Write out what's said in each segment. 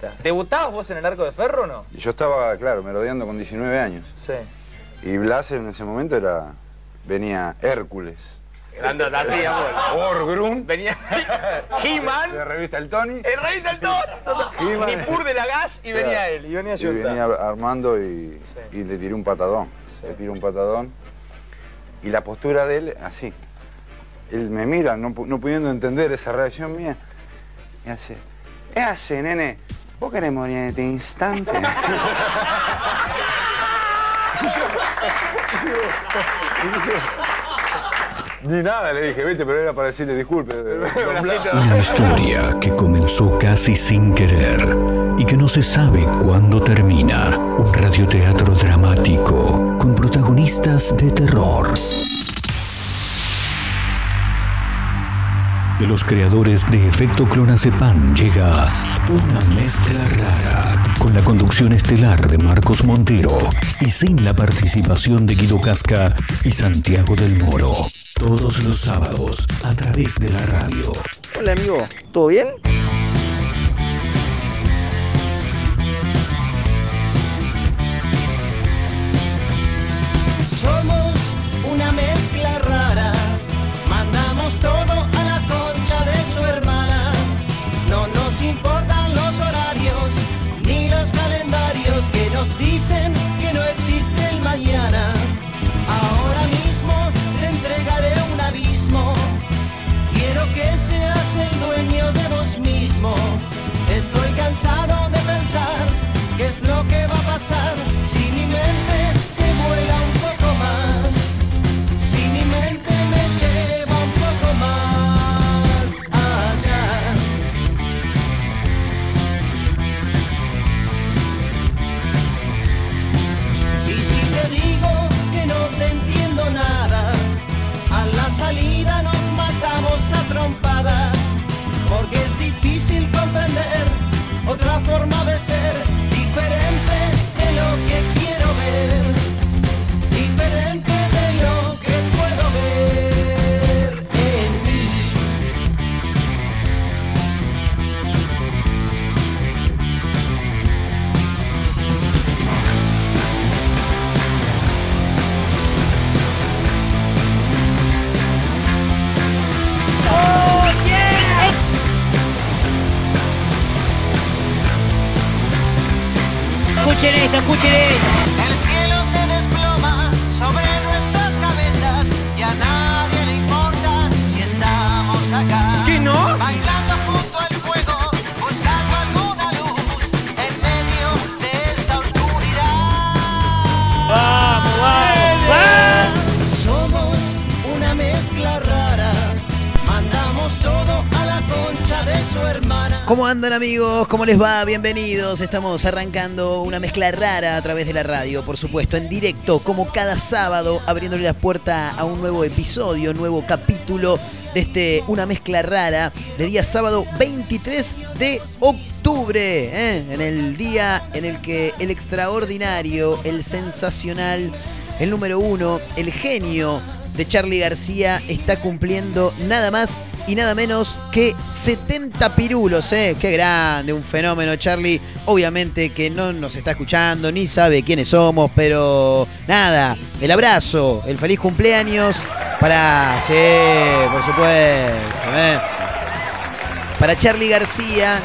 80. ¿Debutabas vos en el arco de ferro o no? Y yo estaba, claro, merodeando con 19 años. Sí. Y Blas en ese momento era. venía Hércules. Grandota, así, amor. Orgrum. Venía He-Man. De revista El Tony. El rey del Tony. Nipur de la gas y venía él. Y venía Y Junta. venía Armando y, y le tiré un patadón. Le tiré un patadón. Y la postura de él, así. Él me mira, no pudiendo entender esa reacción mía. Y hace, ¿qué hace, nene? ¿Vos querés morir en este instante? Ni nada le dije, viste, pero era para decirle disculpe. Una historia que comenzó casi sin querer y que no se sabe cuándo termina. Un radioteatro dramático con protagonistas de terror. De los creadores de Efecto Clonazepam llega una mezcla rara con la conducción estelar de Marcos Montero y sin la participación de Guido Casca y Santiago del Moro. Todos los sábados a través de la radio. Hola amigo, ¿todo bien? ¿Cómo andan amigos? ¿Cómo les va? Bienvenidos. Estamos arrancando una mezcla rara a través de la radio, por supuesto, en directo, como cada sábado, abriéndole la puerta a un nuevo episodio, nuevo capítulo de este Una mezcla rara de día sábado 23 de octubre, ¿eh? en el día en el que el extraordinario, el sensacional, el número uno, el genio de Charlie García está cumpliendo nada más y nada menos que 70 pirulos, ¿eh? Qué grande, un fenómeno, Charlie. Obviamente que no nos está escuchando ni sabe quiénes somos, pero nada, el abrazo, el feliz cumpleaños para, sí, por supuesto, ¿eh? para Charlie García,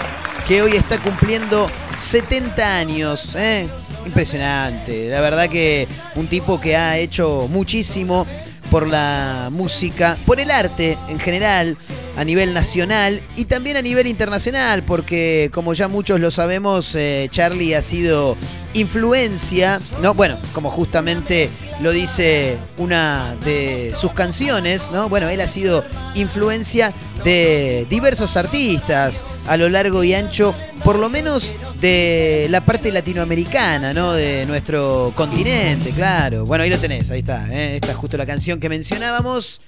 que hoy está cumpliendo 70 años. ¿eh? Impresionante, la verdad que un tipo que ha hecho muchísimo por la música, por el arte en general, a nivel nacional y también a nivel internacional, porque como ya muchos lo sabemos, eh, Charlie ha sido influencia, ¿no? Bueno, como justamente lo dice una de sus canciones, ¿no? Bueno, él ha sido influencia de diversos artistas a lo largo y ancho, por lo menos de la parte latinoamericana, ¿no? De nuestro continente, claro. Bueno, ahí lo tenés, ahí está, ¿eh? Esta es justo la canción que mencionábamos.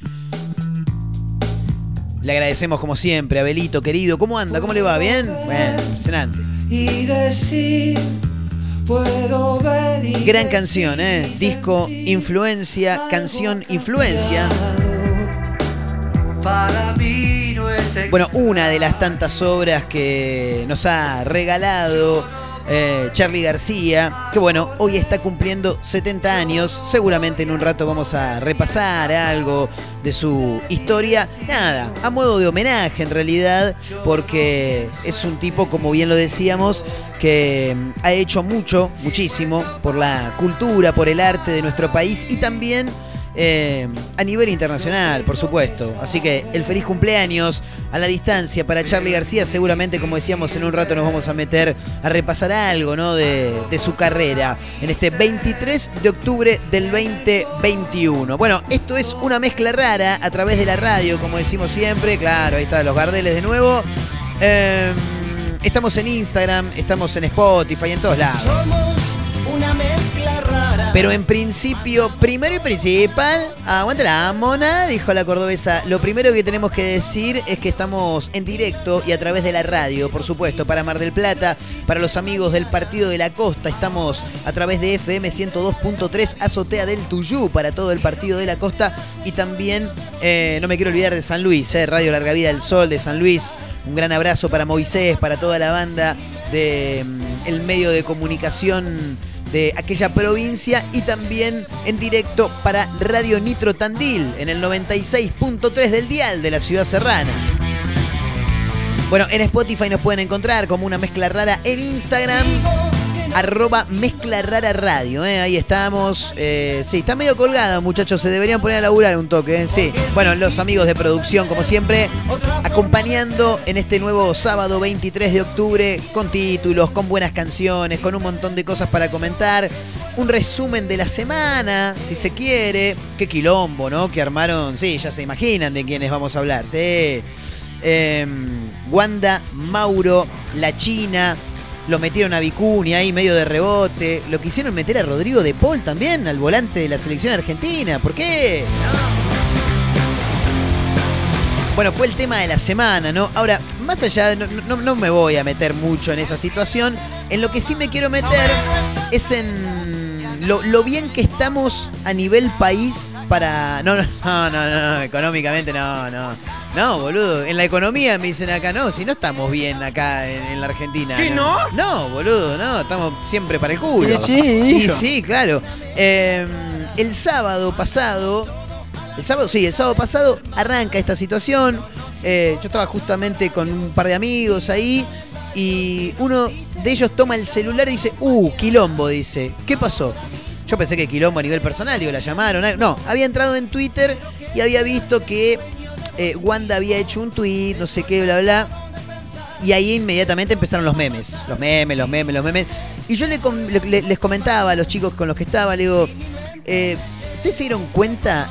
Le agradecemos como siempre, Abelito, querido. ¿Cómo anda? ¿Cómo le va? ¿Bien? Bueno, impresionante. Y decir, puedo. Gran canción, ¿eh? Disco Influencia, canción Influencia. Para mí no es Bueno, una de las tantas obras que nos ha regalado eh, Charlie García, que bueno, hoy está cumpliendo 70 años. Seguramente en un rato vamos a repasar algo de su historia. Nada, a modo de homenaje en realidad, porque es un tipo, como bien lo decíamos, que ha hecho mucho, muchísimo, por la cultura, por el arte de nuestro país y también eh, a nivel internacional, por supuesto. Así que el feliz cumpleaños a la distancia para Charlie García. Seguramente, como decíamos, en un rato nos vamos a meter a repasar algo ¿no? de, su carrera en este 23 de octubre del 2021. Bueno, esto es una mezcla rara a través de la radio, como decimos siempre. Claro, ahí está los Gardeles de nuevo. Eh, estamos en Instagram, estamos en Spotify, en todos lados. Somos una mezcla. Pero en principio, primero y principal, aguante la mona, dijo la cordobesa. Lo primero que tenemos que decir es que estamos en directo y a través de la radio, por supuesto, para Mar del Plata, para los amigos del Partido de la Costa. Estamos a través de FM 102.3, Azotea del Tuyú, para todo el Partido de la Costa. Y también, eh, no me quiero olvidar de San Luis, eh, Radio Larga Vida del Sol de San Luis. Un gran abrazo para Moisés, para toda la banda de mm, medio de comunicación de aquella provincia y también en directo para Radio Nitro Tandil en el 96.3 del dial de la ciudad serrana. Bueno, en Spotify nos pueden encontrar como una mezcla rara en Instagram. Arroba mezcla rara radio, ¿eh? ahí estamos. Eh, sí, está medio colgada, muchachos. Se deberían poner a laburar un toque, ¿eh? sí. Bueno, los amigos de producción, como siempre, acompañando en este nuevo sábado 23 de octubre, con títulos, con buenas canciones, con un montón de cosas para comentar. Un resumen de la semana, si se quiere. Qué quilombo, ¿no? Que armaron, sí, ya se imaginan de quiénes vamos a hablar, sí. Em, Wanda, Mauro, La China, lo metieron a Vicuña ahí medio de rebote. Lo quisieron meter a Rodrigo de Paul también, al volante de la selección argentina. ¿Por qué? No. Bueno, fue el tema de la semana, ¿no? Ahora, más allá, no, no- no me voy a meter mucho en esa situación. En lo que sí me quiero meter es en lo, lo bien que estamos a nivel país para. No, no, no, no, no, económicamente no, no. No, boludo. En la economía me dicen acá, no, si no estamos bien acá en, en la Argentina. ¿Qué, no? No, boludo, no, estamos siempre para el culo. Y sí, Y sí, claro. Eh, el sábado pasado, el sábado, sí, el sábado pasado arranca esta situación. Eh, yo estaba justamente con un par de amigos ahí y uno de ellos toma el celular y dice, uh, quilombo, dice. ¿Qué pasó? Yo pensé que quilombo a nivel personal, digo, la llamaron. No, había entrado en Twitter y había visto que eh, Wanda había hecho un tweet, no sé qué, bla, bla. Y ahí inmediatamente empezaron los memes. Los memes, los memes, los memes. Y yo les comentaba a los chicos con los que estaba, le digo, eh, ¿ustedes se dieron cuenta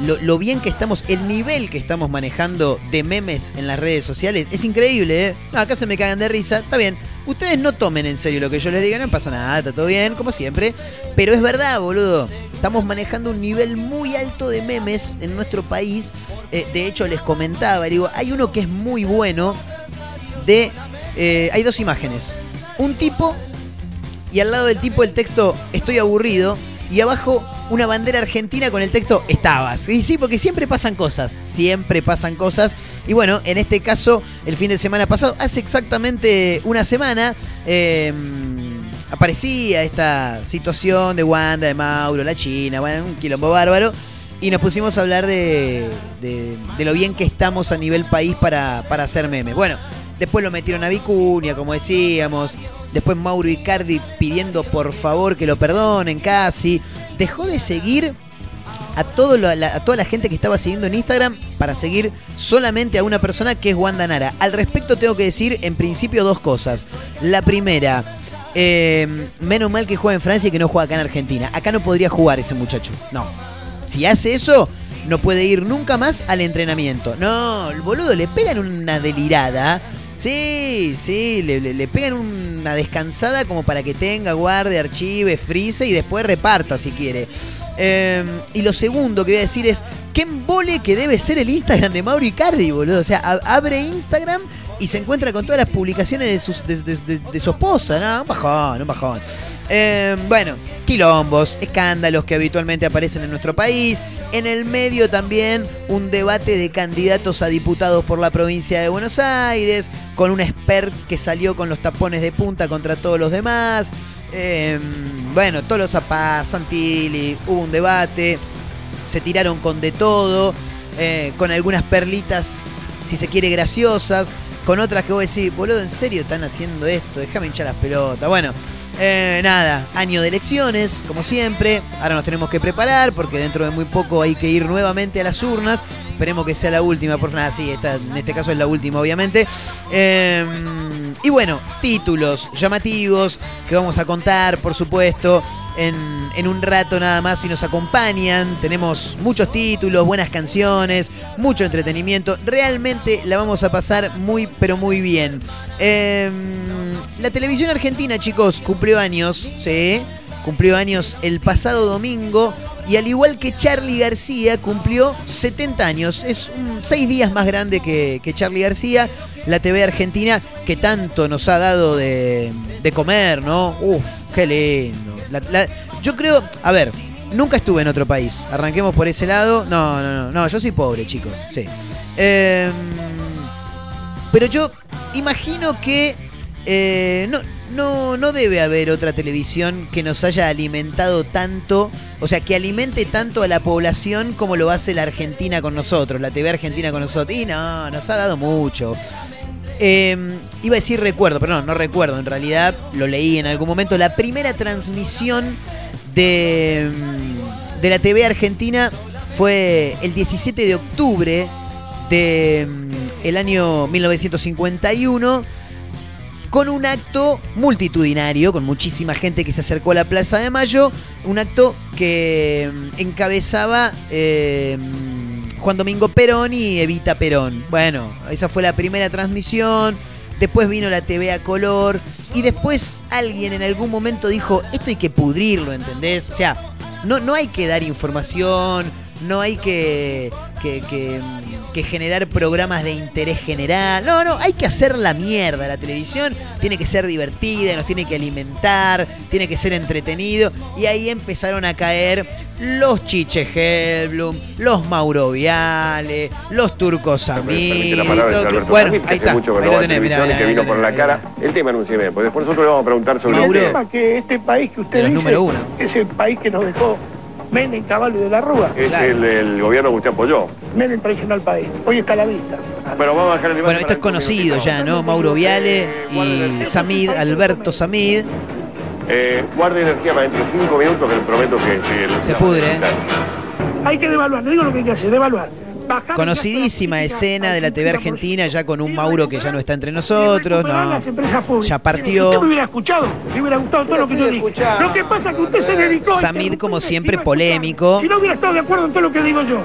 lo, bien que estamos, el nivel que estamos manejando de memes en las redes sociales? Es increíble, ¿eh? No, acá se me cagan de risa, está bien. Ustedes no tomen en serio lo que yo les diga, no pasa nada, está todo bien, como siempre. Pero es verdad, boludo. Estamos manejando un nivel muy alto de memes en nuestro país. Eh, de hecho, les comentaba, digo, hay uno que es muy bueno de... eh, hay dos imágenes. Un tipo y al lado del tipo el texto estoy aburrido y abajo una bandera argentina con el texto estabas. Y sí, porque siempre pasan cosas, siempre pasan cosas. Y bueno, en este caso, el fin de semana pasado, hace exactamente una semana, eh, aparecía esta situación de Wanda, de Mauro, la China, bueno, un quilombo bárbaro. Y nos pusimos a hablar de, de- de lo bien que estamos a nivel país para, para hacer memes. Bueno, después lo metieron a Vicuña, como decíamos. Después Mauro Icardi pidiendo por favor que lo perdonen casi. Dejó de seguir a, todo la- a toda la gente que estaba siguiendo en Instagram para seguir solamente a una persona que es Wanda Nara. Al respecto tengo que decir en principio dos cosas. La primera, eh, menos mal que juega en Francia y que no juega acá en Argentina. Acá no podría jugar ese muchacho. No. Si hace eso, no puede ir nunca más al entrenamiento. No, el boludo le pegan una delirada. Sí, sí, le, le- pegan una descansada como para que tenga, guarde, archive, frise y después reparta si quiere. Eh, y lo segundo que voy a decir es, qué embole que debe ser el Instagram de Mauro Icardi, boludo. O sea, abre Instagram y se encuentra con todas las publicaciones de, sus, de, de- su esposa, ¿no? Un bajón, un bajón. Eh, bueno, quilombos, escándalos que habitualmente aparecen en nuestro país. En el medio también un debate de candidatos a diputados por la provincia de Buenos Aires, con un expert que salió con los tapones de punta contra todos los demás. Eh, bueno, Tolo Zapaz, Santilli, hubo un debate, se tiraron con de todo, eh, con algunas perlitas, si se quiere, graciosas, con otras que vos decís, boludo, ¿en serio están haciendo esto? Déjame hinchar las pelotas. Bueno, eh, nada, año de elecciones, como siempre. Ahora nos tenemos que preparar porque dentro de muy poco hay que ir nuevamente a las urnas. Esperemos que sea la última, por nada, sí, esta, en este caso es la última, obviamente. Eh, y bueno, títulos llamativos que vamos a contar, por supuesto, en, en un rato nada más si nos acompañan. Tenemos muchos títulos, buenas canciones, mucho entretenimiento. Realmente la vamos a pasar muy, pero muy bien. Eh, la televisión argentina, chicos, cumplió años, ¿sí? Cumplió años el pasado domingo y al igual que Charlie García cumplió 70 años. Es un, seis días más grande que, que Charlie García. La TV argentina que tanto nos ha dado de, de comer, ¿no? Uf, qué lindo. Yo creo, a ver, nunca estuve en otro país. Arranquemos por ese lado. No, no, no, no, yo soy pobre, chicos, sí. Em, pero yo imagino que eh, no, no, no debe haber otra televisión que nos haya alimentado tanto, o sea, que alimente tanto a la población como lo hace la Argentina con nosotros, la TV Argentina con nosotros. Y no, nos ha dado mucho. Eh, iba a decir recuerdo, pero no, no recuerdo. En realidad lo leí en algún momento. La primera transmisión de, mm, de la TV Argentina fue el 17 de octubre de mm, el año 1951 con un acto multitudinario, con muchísima gente que se acercó a la Plaza de Mayo, un acto que mm, encabezaba eh, mm, Juan Domingo Perón y Evita Perón. Bueno, esa fue la primera transmisión, después vino la TV a color y después alguien en algún momento dijo, esto hay que pudrirlo, ¿entendés? O sea, no, no hay que dar información, no hay que, que, que, que generar programas de interés general. No, no, hay que hacer la mierda. La televisión tiene que ser divertida, nos tiene que alimentar, tiene que ser entretenido. Y ahí empezaron a caer los Chiche Helblum, los Mauro Viale, los Turcos Amigos. Bueno, ahí está. Ahí no lo tenés, mirá, mirá, que vino por la cara. El tema anunciame, porque después nosotros le vamos a preguntar sobre Mauro. el tema que este país que usted dice número uno. es el país que nos dejó Menem, Caballo y de la Rúa. Es Claro. el, el gobierno que usted apoyó. Menem traicionó al país. Hoy está a la vista. Pero vamos a dejar el Bueno, esto es conocido ya. ¿no? Mauro Viale y Samid, Alberto Samid. Eh, guarde energía para dentro de cinco minutos que le prometo que... que Se pudre, ¿eh? Hay que devaluar, le digo lo que hay que hacer, devaluar. Bajar Conocidísima el escena de la TV Argentina, 50%. ya con un Mauro que ya no está entre nosotros, no. las empresas públicas. Ya partió. Usted me hubiera escuchado, me hubiera gustado todo lo que yo dije. Lo que pasa es que usted se dedicó a Samid, como siempre, no polémico. Si no hubiera estado de acuerdo en todo lo que digo yo.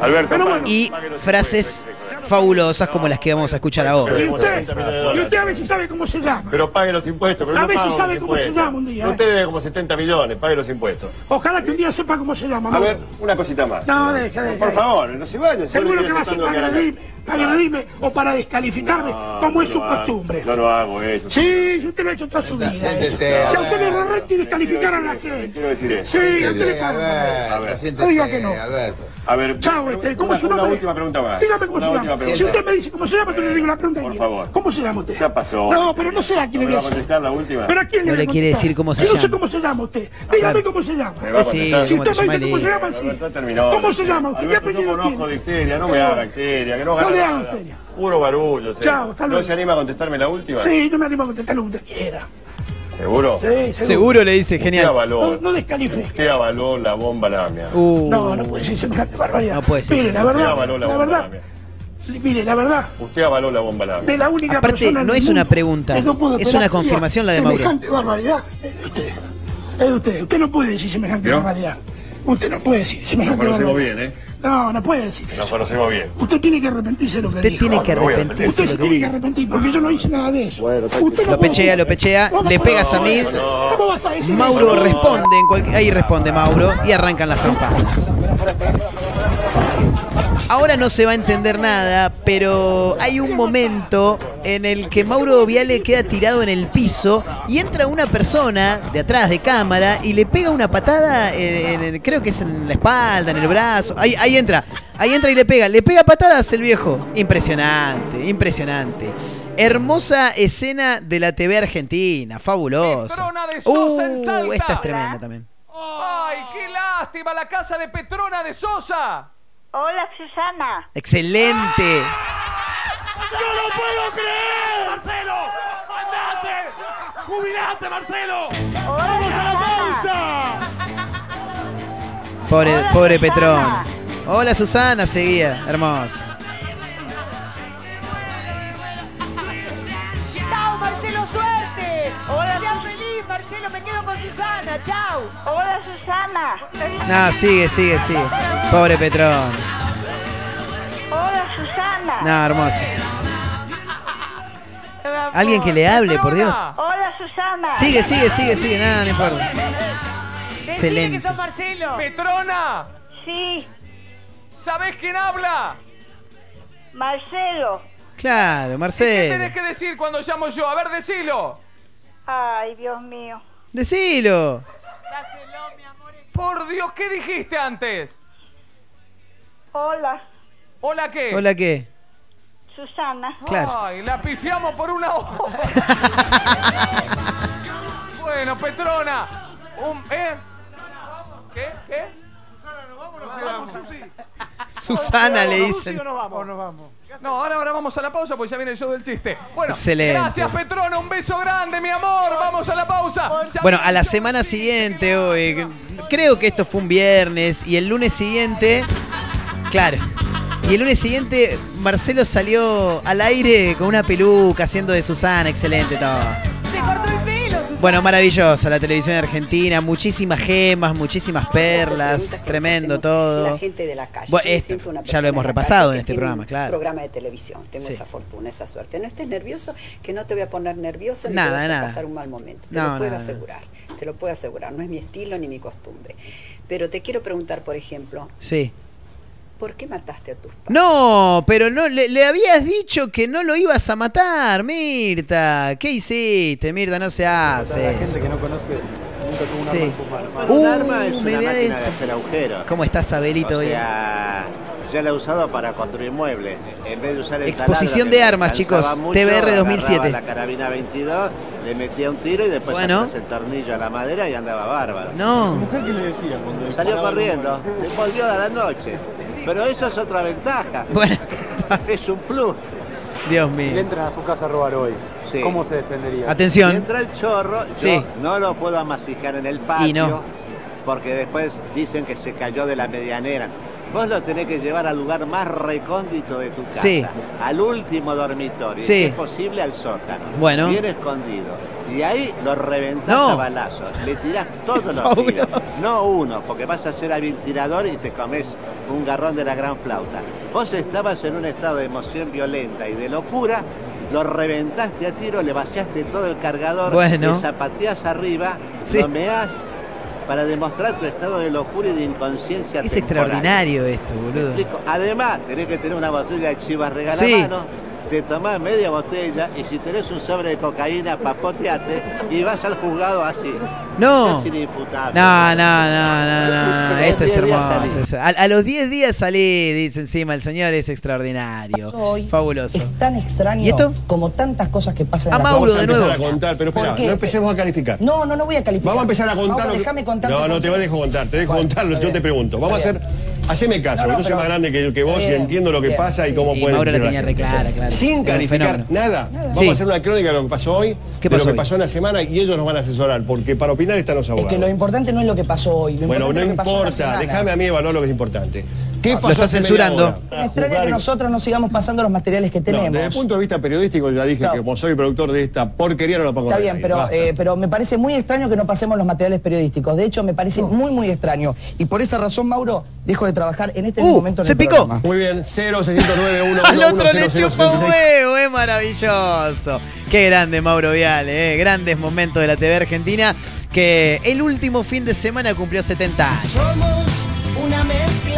Alberto, Pero bueno. Y frases fabulosas como las que vamos a escuchar ahora. Y usted, y usted a ver si sabe cómo se llama. Pero pague los impuestos. Pero A no ver si paga sabe los cómo se impuestos. llama un día, ¿eh? Usted debe como 70 millones, pague los impuestos. Ojalá que un día sepa cómo se llama. A ver, una cosita más. No, deja, deja. Por favor, no se vaya. Seguro que va a ser para agredirme, para agredirme o para descalificarme, como es su costumbre. Yo no hago eso. Sí, usted lo ha hecho toda su vida. ¿eh? Si a usted le rorrete y descalificar a la gente. Quiero decir eso. Sí, a usted le pagan. A ver, No diga que no. a ver. Chao, este, ¿cómo es su una nombre? última pregunta más. Dígame cómo se llama. Si usted me dice cómo se llama, yo le digo la pregunta Por favor. ¿Cómo se llama usted? Ya pasó. No, pero no sé a quién le ¿No voy a contestar la última? ¿Pero a quién le No voy a le quiere contestar? decir cómo se Si no sé llama. cómo se llama usted. Dígame cómo se llama. Si ¿cómo te usted me llama, dice cómo se llama, sí. ¿Cómo se llama usted? ¿Qué Alberto, yo apellido conozco histeria, no me haga histeria, que no No gana le haga. Puro barullo, sí. Chao, hasta ¿No se anima a contestarme la última? Sí, yo me animo a contestar lo que usted quiera. ¿Seguro? Sí, seguro. Seguro le dice, ¿Qué genial. avaló? No, no descalifique. ¿Qué avaló la bomba lamia? Uh, No, no puede ser semejante barbaridad. No puede ser Mire, la Usted verdad, avaló la la bomba verdad, lamia. mire, la verdad, Usted avaló la bomba lamia. de la única Aparte, persona no es una pregunta, no es una confirmación la de Mauro. Semejante barbaridad es de usted. Es de usted. Usted no puede decir semejante ¿Yo? barbaridad. Usted no puede decir Nos semejante conocemos barbaridad. bien, ¿eh? No, no puede decir Nos eso. conocemos bien. Usted tiene que arrepentirse de lo que Usted dijo. tiene que No, no voy a arrepentirse Usted se lo tiene que arrepentir porque yo no hice nada de eso. Usted no Lo puede pechea, decir- lo pechea, ¿Cómo le pega a Samid. eso? ¿Cómo vas a decir Mauro eso? responde en cualquier... Ahí responde Mauro y arrancan las trompadas. Ahora no se va a entender nada, pero hay un momento en el que Mauro Viale queda tirado en el piso y entra una persona de atrás de cámara y le pega una patada, en, creo que es en la espalda, en el brazo. Ahí, ahí entra, ahí entra y le pega. Le pega patadas el viejo. Impresionante, impresionante. Hermosa escena de la TV argentina, fabulosa. Petrona de Sosa en Uh, esta es tremenda también. ¡Ay, qué lástima! La casa de Petrona de Sosa. Hola, Susana. Excelente. ¡No lo puedo creer! ¡Marcelo! ¡Andate! ¡Jubilate, Marcelo! ¡Vamos a la pausa! Pobre, Hola, pobre Susana. Petrona. Hola Susana, seguía. Hermosa. Susana! ¡Chao! Hola, Susana. No, sigue, sigue, sigue. Pobre Petrona. Hola, Susana. No, hermosa. Alguien que le hable, por Dios. Hola, Susana. Sigue, sigue, sigue, sigue. Nada, no importa. Decile que Excelente. sos Marcelo. Petrona. Sí, ¿Sabés quién habla? Marcelo. Claro, ¿Qué Marcelo. tenés que decir cuando llamo yo? A ver, decilo. Ay, Dios mío. Decilo. Por Dios, ¿qué dijiste antes? Hola, ¿Hola qué? Hola, ¿qué? Susana. Claro. Ay, la pifiamos por una hora. bueno, Petrona. Un, ¿Eh? ¿Qué? ¿Qué? Susana le dicen. No, ahora, ahora vamos a la pausa porque ya viene el show del chiste. Bueno, Excelente. gracias Petrona, un beso grande, mi amor. Vamos a la pausa. Ya Bueno, viene a la el show semana del chiste. siguiente, hoy, creo que esto fue un viernes y el lunes siguiente, claro. Y el lunes siguiente Marcelo salió al aire con una peluca haciendo de Susana, excelente todo. Se cortó el pelo. Bueno, maravillosa la televisión argentina, muchísimas gemas, muchísimas perlas, tremendo todo. La gente de la calle. Bueno, esto, una ya lo hemos repasado en este programa, un claro. programa de televisión. Tengo Sí. esa fortuna, esa suerte. No estés nervioso, que no te voy a poner nervioso ni te vas a pasar un mal momento. Te No, lo puedo nada. asegurar. Te lo puedo asegurar. No es mi estilo ni mi costumbre. Pero te quiero preguntar, por ejemplo, Sí. ¿Por qué mataste a tus padres? No, pero no, le, le habías dicho que no lo ibas a matar, Mirta. ¿Qué hiciste, Mirta? No se hace. eso. que no conoce nunca tuvo un Sí. arma en Uh, un arma es me una máquina de hacer agujeros. ¿Cómo estás, Abelito? O hoy? sea, yo la he usado para construir muebles. En vez de usar el Exposición taladro de armas, chicos. mucho, TBR agarraba 2007. la carabina 22, le metía un tiro y después Bueno. el tornillo a la madera y andaba bárbaro. No. ¿Mujer qué le decía cuando Salió corriendo, le volvió a la noche. Pero eso es otra ventaja. Bueno, Es un plus. Dios Si mío. le entran a su casa a robar hoy, Sí. ¿cómo se defendería? Si Atención. entra el chorro, yo Sí. no lo puedo amasijar en el patio. Y no. Porque después dicen que se cayó de la medianera. Vos lo tenés que llevar al lugar más recóndito de tu casa. Sí. Al último dormitorio. Sí. Si es posible al sótano. Bueno. Bien escondido. Y ahí lo reventás No. a balazos. Le tirás todos los tiros. No uno, porque vas a ser habilitador y te comes un garrón de la gran flauta. Vos estabas en un estado de emoción violenta y de locura. Lo reventaste a tiro, le vaciaste todo el cargador, Bueno. le zapateás arriba, Sí. lo meás para demostrar tu estado de locura y de inconsciencia Es temporal. extraordinario esto, ¿Me boludo. Además, tenés que tener una botella de chivas regala Sí. mano, te tomás media botella y si tenés un sobre de cocaína, papoteate y vas al juzgado así. No. No, no, no, no, no, no. Pero Esto en es 10 días hermoso. A, a los 10 días salí, dice encima, el señor es extraordinario. Fabuloso. Es tan extraño ¿Y esto? como tantas cas que pasan A en la Mauro de nuevo. a contar, pero espera, no empecemos a calificar. No, no, no voy a calificar. Vamos a empezar a contar. Mauro, lo que- déjame contar. No, no te dejo contar, te dejo contarlo, yo te pregunto. Vamos a hacer. Haceme caso, No, no, yo soy más grande que, que vos y entiendo lo que bien, pasa y cómo Y puede Mauro la funcionar tenía la re gente. clara, claro. Sin calificar nada. Vamos Sí. a hacer una crónica de lo que pasó hoy, ¿Qué de lo hoy? que pasó en la semana y ellos nos van a asesorar, porque para opinar están los Es abogados. que lo importante no es lo que pasó hoy. Lo Bueno, no es lo que pasó en la importa, déjame a mí evaluar lo que es importante. ¿Qué Lo pasó está censurando. Me extraña que nosotros no sigamos pasando los materiales que No, tenemos. desde el punto de vista periodístico ya dije No. que como soy productor de esta porquería no lo pongo Está bien, pero, eh, pero me parece muy extraño que no pasemos los materiales periodísticos. De hecho, me parece muy, muy extraño. Y por esa razón, Mauro, dejo de trabajar en este Uh, momento en se el picó. programa. Muy bien, 0, 609, 1, Al otro le chupa un huevo, es maravilloso. Qué grande Mauro Viale, eh. grandes momentos de la TV Argentina que el último fin de semana cumplió 70 años. Somos una mezcla.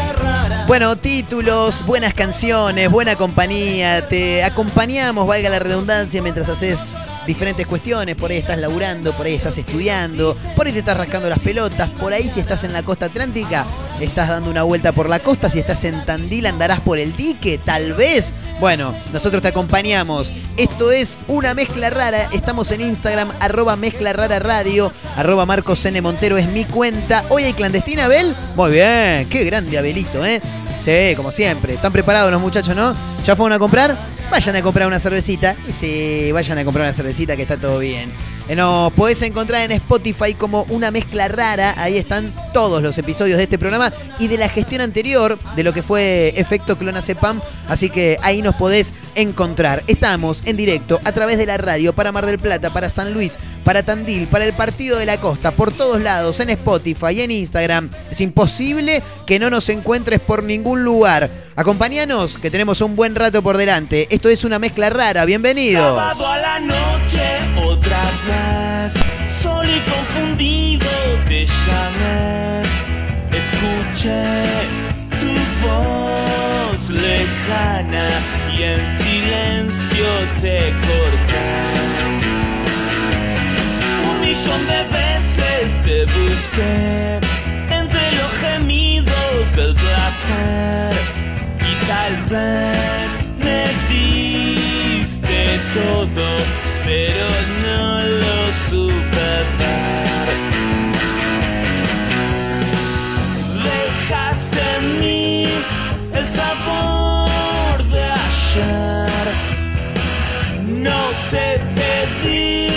Bueno, títulos, buenas canciones, buena compañía. Te acompañamos, valga la redundancia, mientras haces diferentes cuestiones. Por ahí estás laburando, por ahí estás estudiando, por ahí te estás rascando las pelotas. Por ahí, si estás en la costa atlántica, estás dando una vuelta por la costa. Si estás en Tandil, andarás por el dique, tal vez. Bueno, nosotros te acompañamos. Esto es una mezcla rara. Estamos en Instagram, arroba mezcla rara radio, arroba Marcos. Montero es mi cuenta. Hoy hay clandestina, Abel. Muy bien, qué grande Abelito, ¿eh? Sí, como siempre. ¿Están preparados los muchachos, no? ¿Ya fueron a comprar? Vayan a comprar una cervecita. Y sí, vayan a comprar una cervecita que está todo bien. Eh, Nos podés encontrar en Spotify como una mezcla rara. Ahí están todos los episodios de este programa y de la gestión anterior de lo que fue Efecto Clonacepam. Así que ahí nos podés encontrar. Estamos en directo a través de la radio para Mar del Plata, para San Luis, para Tandil, para el Partido de la Costa, por todos lados, en Spotify y en Instagram. Es imposible que no nos encuentres por ningún lugar. Acompáñanos, que tenemos un buen rato por delante. Esto es una mezcla rara. Bienvenidos. Sábado tu voz lejana y en silencio te corté. Un millón de veces te busqué entre los gemidos del placer y tal vez me diste todo, pero no lo supe ver. Dejaste en mí el sabor No sé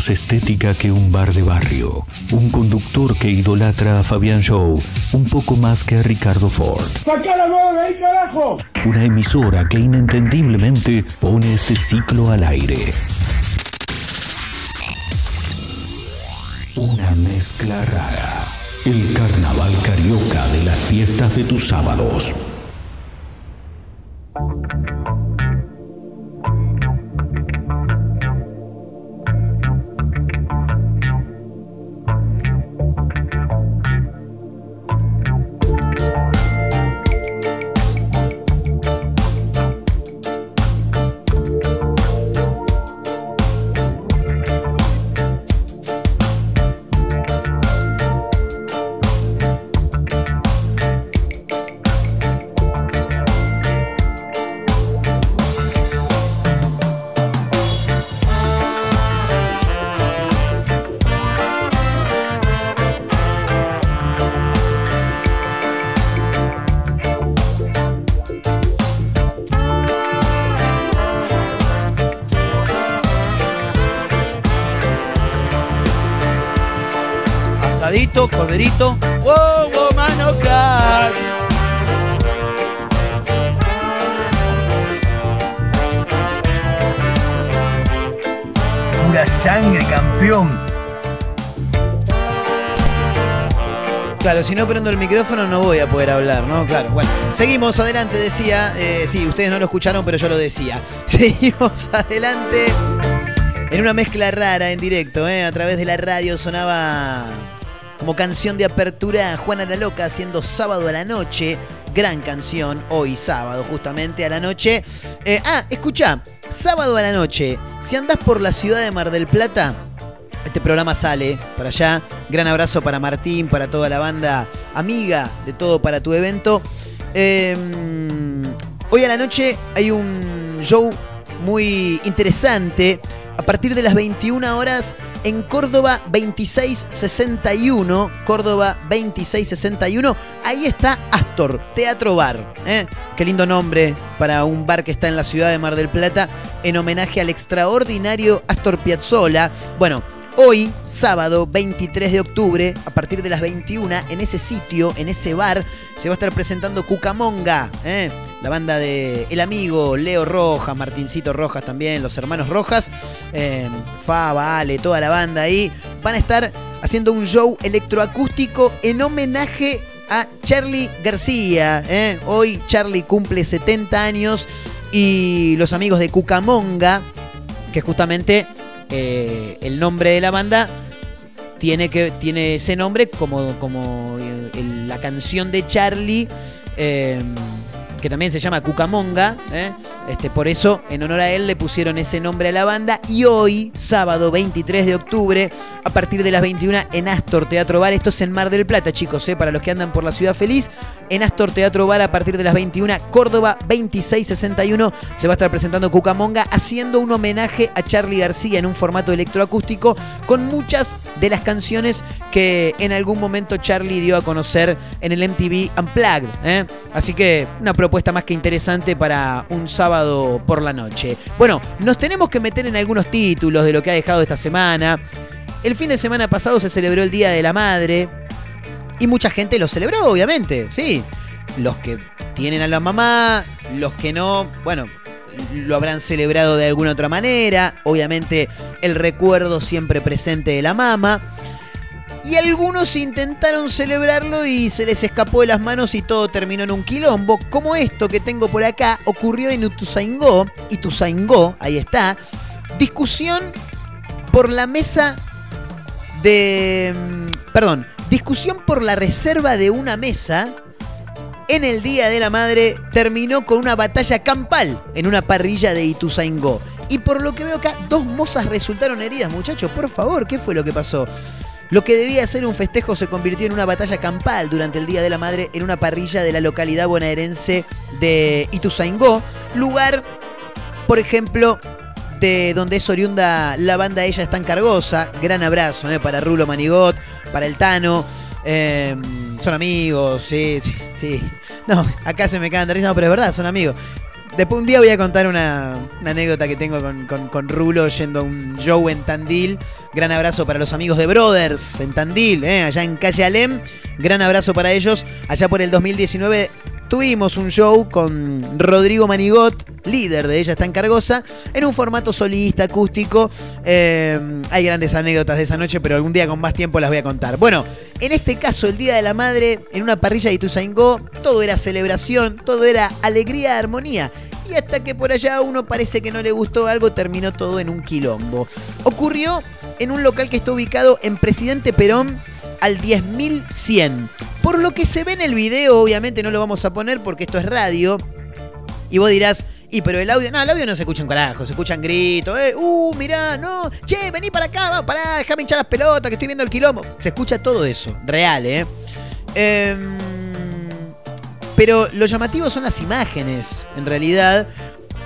menos estética que un bar de barrio. Un conductor que idolatra a Fabián Show un poco más que a Ricardo Ford. ¡Sacá la de ahí, carajo! Una emisora que inentendiblemente pone este ciclo al aire. Una mezcla rara. El carnaval carioca de las fiestas de tus sábados. Si no prendo el micrófono no voy a poder hablar, ¿no? Claro, bueno. Seguimos adelante, decía. Eh, sí, ustedes no lo escucharon, pero yo lo decía. Seguimos adelante. En una mezcla rara, en directo, ¿eh? A través de la radio sonaba como canción de apertura Juana la Loca haciendo sábado a la noche. Gran canción, hoy sábado, justamente a la noche. Eh, ah, escucha, sábado a la noche. Si andás por la ciudad de Mar del Plata, este programa sale para allá. Gran abrazo para Martín, para toda la banda amiga de todo para tu evento. Eh, hoy a la noche hay un show muy interesante. A partir de las 21 horas en Córdoba 2661. Córdoba 2661. Ahí está Astor, Teatro Bar. ¿eh? Qué lindo nombre para un bar que está en la ciudad de Mar del Plata en homenaje al extraordinario Astor Piazzolla. Bueno, Hoy, sábado 23 de octubre, a partir de las 21, en ese sitio, en ese bar, se va a estar presentando Cucamonga, ¿eh? la banda de El Amigo, Leo Rojas, Martincito Rojas también, los hermanos Rojas, eh, Faba, Ale, toda la banda ahí, van a estar haciendo un show electroacústico en homenaje a Charlie García. ¿eh? Hoy Charlie cumple 70 años y los amigos de Cucamonga, que justamente eh, el nombre de la banda tiene, que, tiene ese nombre como, como la canción de Charlie, eh, que también se llama Cucamonga. ¿eh? Este, por eso, en honor a él, le pusieron ese nombre a la banda. Y hoy, sábado 23 de octubre, a partir de las 21 en Astor Teatro Bar. Esto es en Mar del Plata, chicos, ¿eh? para los que andan por la ciudad feliz. En Astor Teatro Bar, a partir de las 21, Córdoba 2661, se va a estar presentando Cucamonga, haciendo un homenaje a Charlie García en un formato electroacústico con muchas de las canciones que en algún momento Charlie dio a conocer en el MTV Unplugged. ¿eh? Así que una propuesta más que interesante para un sábado por la noche. Bueno, nos tenemos que meter en algunos títulos de lo que ha dejado esta semana. El fin de semana pasado se celebró el Día de la Madre. Y mucha gente lo celebró, obviamente, sí. Los que tienen a la mamá, los que no, bueno, lo habrán celebrado de alguna otra manera. Obviamente el recuerdo siempre presente de la mamá. Y algunos intentaron celebrarlo y se les escapó de las manos y todo terminó en un quilombo. Como esto que tengo por acá ocurrió en Ituzaingó. Ituzaingó, ahí está. Discusión por la mesa de... mm, Perdón, discusión por la reserva de una mesa en el Día de la Madre terminó con una batalla campal en una parrilla de Ituzaingó. Y por lo que veo acá, dos mozas resultaron heridas, muchachos. Por favor, ¿qué fue lo que pasó? Lo que debía ser un festejo se convirtió en una batalla campal durante el Día de la Madre en una parrilla de la localidad bonaerense de Ituzaingó, lugar, por ejemplo, de donde es oriunda la banda Ella está en Cargosa. Gran abrazo eh, para Rulo Manigot, para el Tano. eh, son amigos, sí, sí, sí. No, acá se me cagan de risa, no, pero es verdad, son amigos. Después un día voy a contar una, anécdota que tengo con Rulo yendo a un show en Tandil. Gran abrazo para los amigos de Brothers en Tandil, eh, allá en Calle Alem. Gran abrazo para ellos. Allá por el 2019 tuvimos un show con Rodrigo Manigot, líder de Ella está en Cargosa, en un formato solista, acústico. Eh, hay grandes anécdotas de esa noche, pero algún día con más tiempo las voy a contar. Bueno, en este caso, el Día de la Madre, en una parrilla de Ituzaingó, todo era celebración, todo era alegría, armonía. Y hasta que por allá uno parece que no le gustó algo, terminó todo en un quilombo. Ocurrió en un local que está ubicado en Presidente Perón al 10.100. Por lo que se ve en el video, obviamente no lo vamos a poner porque esto es radio. Y vos dirás, y pero el audio, no, el audio no se escucha un carajo, se escuchan gritos, eh, uh, mirá, no, che, vení para acá, va, pará, déjame hinchar las pelotas, que estoy viendo el quilombo. Se escucha todo eso, real, eh. Em, pero lo llamativo son las imágenes, en realidad,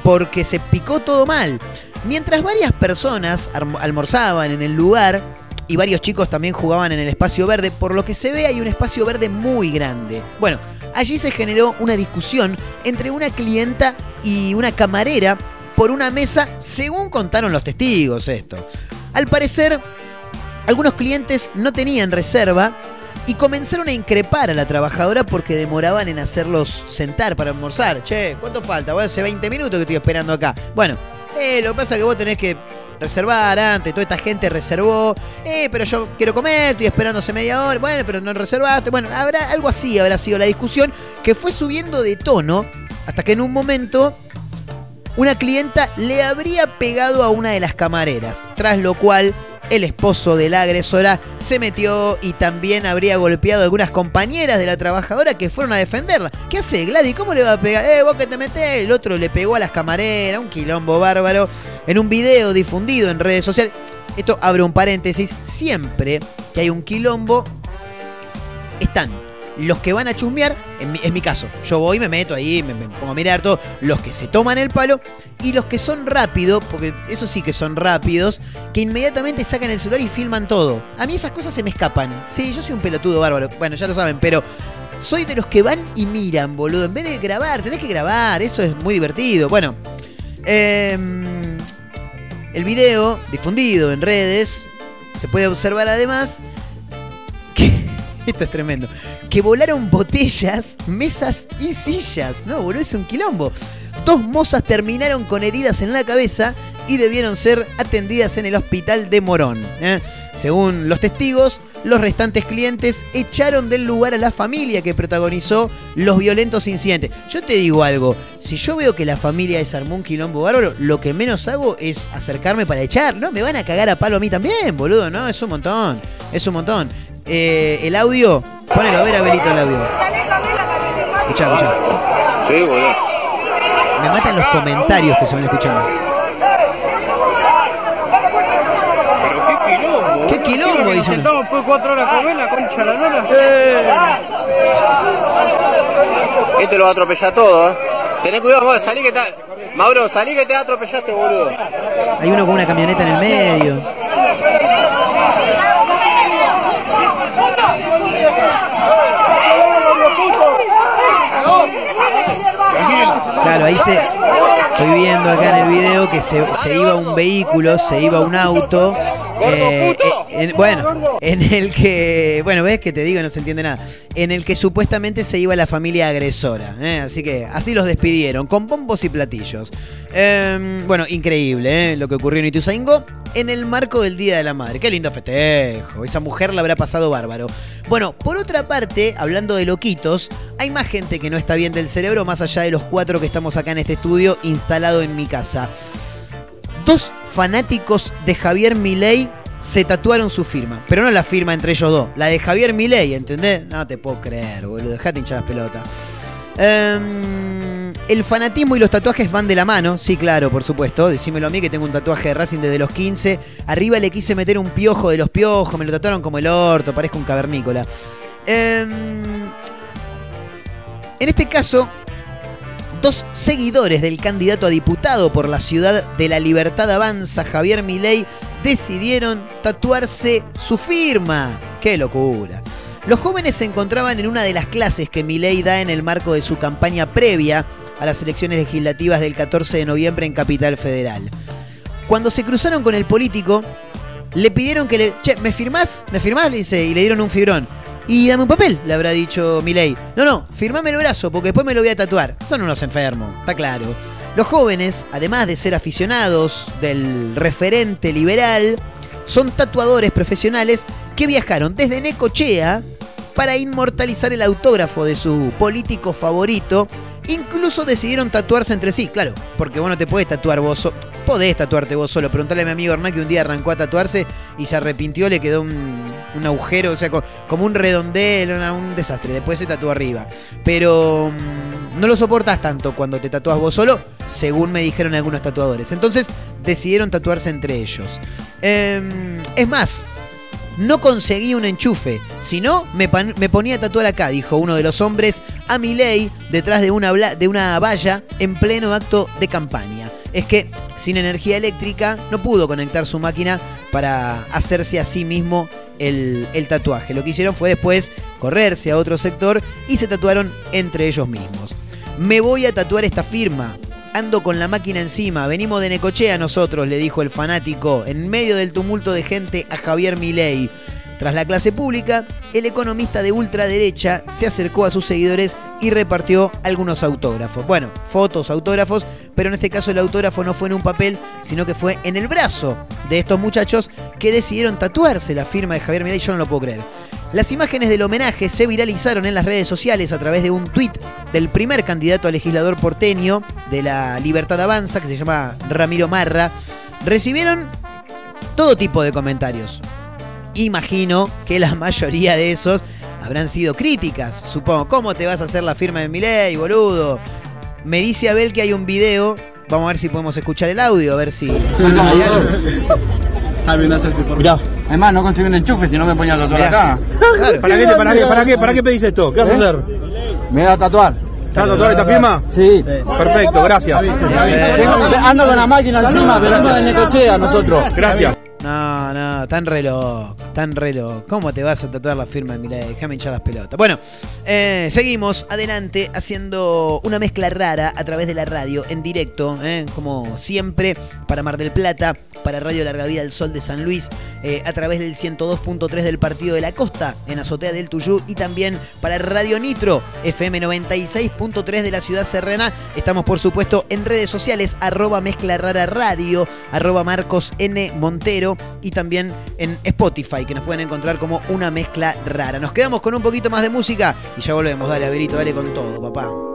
porque se picó todo mal. Mientras varias personas almorzaban en el lugar y varios chicos también jugaban en el espacio verde, por lo que se ve hay un espacio verde muy grande. Bueno, allí se generó una discusión entre una clienta y una camarera por una mesa, según contaron los testigos esto. Al parecer, Algunos clientes no tenían reserva y comenzaron a increpar a la trabajadora porque demoraban en hacerlos sentar para almorzar. Che, ¿cuánto falta? Voy hace 20 minutos que estoy esperando acá. Bueno, eh, lo que pasa es que vos tenés que reservar antes, toda esta gente reservó, eh, pero yo quiero comer, estoy esperando hace media hora, bueno, pero no reservaste, bueno, habrá algo así, habrá sido la discusión que fue subiendo de tono hasta que en un momento una clienta le habría pegado a una de las camareras, tras lo cual el esposo de la agresora se metió y también habría golpeado a algunas compañeras de la trabajadora que fueron a defenderla. ¿Qué hace Gladys? ¿Cómo le va a pegar? Eh, vos que te metés. El otro le pegó a las camareras, un quilombo bárbaro. En un video difundido en redes sociales. Esto abre un paréntesis. Siempre que hay un quilombo, están los que van a chusmear, en mi, es mi caso, yo voy, me meto ahí, me, pongo a mirar todo, los que se toman el palo y los que son rápidos, porque eso sí que son rápidos, que inmediatamente sacan el celular y filman todo. A mí esas cosas se me escapan. Sí, yo soy un pelotudo bárbaro, bueno, ya lo saben, pero soy de los que van y miran, boludo. En vez de grabar, tenés que grabar, eso es muy divertido. Bueno, em, el video difundido en redes se puede observar además esto es tremendo. Que volaron botellas, mesas y sillas. No, boludo, es un quilombo. Dos mozas terminaron con heridas en la cabeza y debieron ser atendidas en el hospital de Morón. ¿eh? Según los testigos, los restantes clientes echaron del lugar a la familia que protagonizó los violentos incidentes. Yo te digo algo, si yo veo que la familia desarmó un quilombo bárbaro, lo que menos hago es acercarme para echar. No, me van a cagar a palo a mí también, boludo, ¿no? Es un montón, es un montón. Eh, el audio, ponelo a ver, Abelito, el audio. Escuchá, escuchá. Sí, boludo. Me matan los comentarios que se van escuchando. ¿Qué quilombo? Dice uno. Estamos después de cuatro horas a comer la concha la lora. Este lo va a atropellar todo, ¿eh? Tené cuidado, vos, salí que te... Mauro, salí que te atropellaste, boludo. Hay uno con una camioneta en el medio. Ahí se. Estoy viendo acá en el video que se, se iba un vehículo, se iba un auto. Eh, en- bueno, en el que. Bueno, ves que te digo, no se entiende nada. En el que supuestamente se iba la familia agresora. ¿eh? Así que así los despidieron, con bombos y platillos. Em, bueno, increíble ¿eh? lo que ocurrió en Ituzaingó en el marco del Día de la Madre. Qué lindo festejo. Esa mujer la habrá pasado bárbaro. Bueno, por otra parte, hablando de loquitos, hay más gente que no está bien del cerebro, más allá de los cuatro que estamos acá en este estudio instalado en mi casa. Dos fanáticos de Javier Milei se tatuaron su firma. Pero no la firma entre ellos dos, la de Javier Milei, ¿entendés? No te puedo creer, boludo. Dejate hinchar las pelotas. Em, el fanatismo y los tatuajes van de la mano, sí, claro, por supuesto. Decímelo a mí que tengo un tatuaje de Racing desde los 15. Arriba le quise meter un piojo de los piojos, me lo tatuaron como el orto, parezco un cavernícola. Em, en este caso, dos seguidores del candidato a diputado por la ciudad de la Libertad Avanza, Javier Milei, decidieron tatuarse su firma. ¡Qué locura! Los jóvenes se encontraban en una de las clases que Milei da en el marco de su campaña previa a las elecciones legislativas del 14 de noviembre en Capital Federal. Cuando se cruzaron con el político, le pidieron que le. Che, ¿me firmás? ¿Me firmás? Le dice, y le dieron un fibrón. Y dame un papel, le habrá dicho Milei. No, no, firmame el brazo, porque después me lo voy a tatuar. Son unos enfermos, está claro. Los jóvenes, además de ser aficionados del referente liberal, son tatuadores profesionales que viajaron desde Necochea para inmortalizar el autógrafo de su político favorito. Incluso decidieron tatuarse entre sí, claro, porque vos no te podés tatuar vos solo. Podés tatuarte vos solo. Preguntale a mi amigo Hernán que un día arrancó a tatuarse y se arrepintió, le quedó un, agujero, o sea, co- como un redondel, un desastre. Después se tatuó arriba. Pero mm, no lo soportas tanto cuando te tatuas vos solo, según me dijeron algunos tatuadores. Entonces decidieron tatuarse entre ellos. Em, es más, no conseguí un enchufe. Si no, me, me ponía a tatuar acá, dijo uno de los hombres a Milei detrás de una, de una valla en pleno acto de campaña. Es que sin energía eléctrica no pudo conectar su máquina para hacerse a sí mismo el, tatuaje. Lo que hicieron fue después correrse a otro sector y se tatuaron entre ellos mismos. Me voy a tatuar esta firma. ando con la máquina encima, venimos de Necochea nosotros, le dijo el fanático, en medio del tumulto de gente a Javier Milei. Tras la clase pública, el economista de ultraderecha se acercó a sus seguidores y repartió algunos autógrafos. Bueno, fotos, autógrafos, pero en este caso el autógrafo no fue en un papel, sino que fue en el brazo de estos muchachos que decidieron tatuarse la firma de Javier Milei, yo no lo puedo creer. Las imágenes del homenaje se viralizaron en las redes sociales a través de un tuit del primer candidato a legislador porteño de la Libertad Avanza, que se llama Ramiro Marra. Recibieron todo tipo de comentarios. Imagino que la mayoría de esos habrán sido críticas, supongo. ¿Cómo te vas a hacer la firma de Milei, boludo? Me dice Abel que hay un video. Vamos a ver si podemos escuchar el audio, a ver si... si hay algo. Mirá, además no conseguí un enchufe si no me ponía a tatuar Mirá. acá. Claro. ¿Para qué, para, qué, ¿Para qué? ¿Para qué pedís esto? ¿Qué vas a hacer? Me voy a tatuar. ¿Te vas a tatuar esta firma? Sí. Perfecto, gracias. Ando con la máquina encima, venimos de Necochea nosotros. Gracias. No, no, tan reloj, tan reloj. ¿Cómo te vas a tatuar la firma de Milei? Déjame hinchar las pelotas. Bueno, eh, seguimos adelante haciendo una mezcla rara a través de la radio, en directo, eh, como siempre, para Mar del Plata, para Radio Larga Vida del Sol de San Luis, eh, a través del 102.3 del Partido de la Costa, en Azotea del Tuyú, y también para Radio Nitro, FM 96.3 de la Ciudad Serrana. Estamos, por supuesto, en redes sociales, arroba mezcla rara radio, arroba Marcos N. Montero, y también en Spotify, que nos pueden encontrar como una mezcla rara. Nos quedamos con un poquito más de música y ya volvemos. Dale, Averito, dale con todo, papá.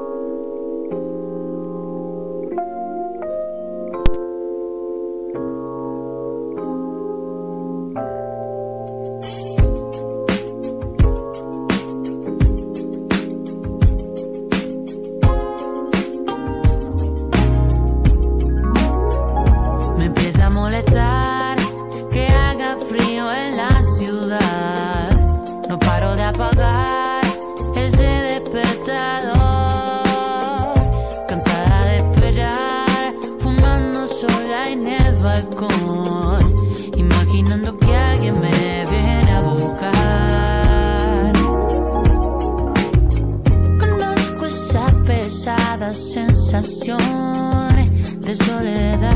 Soledad.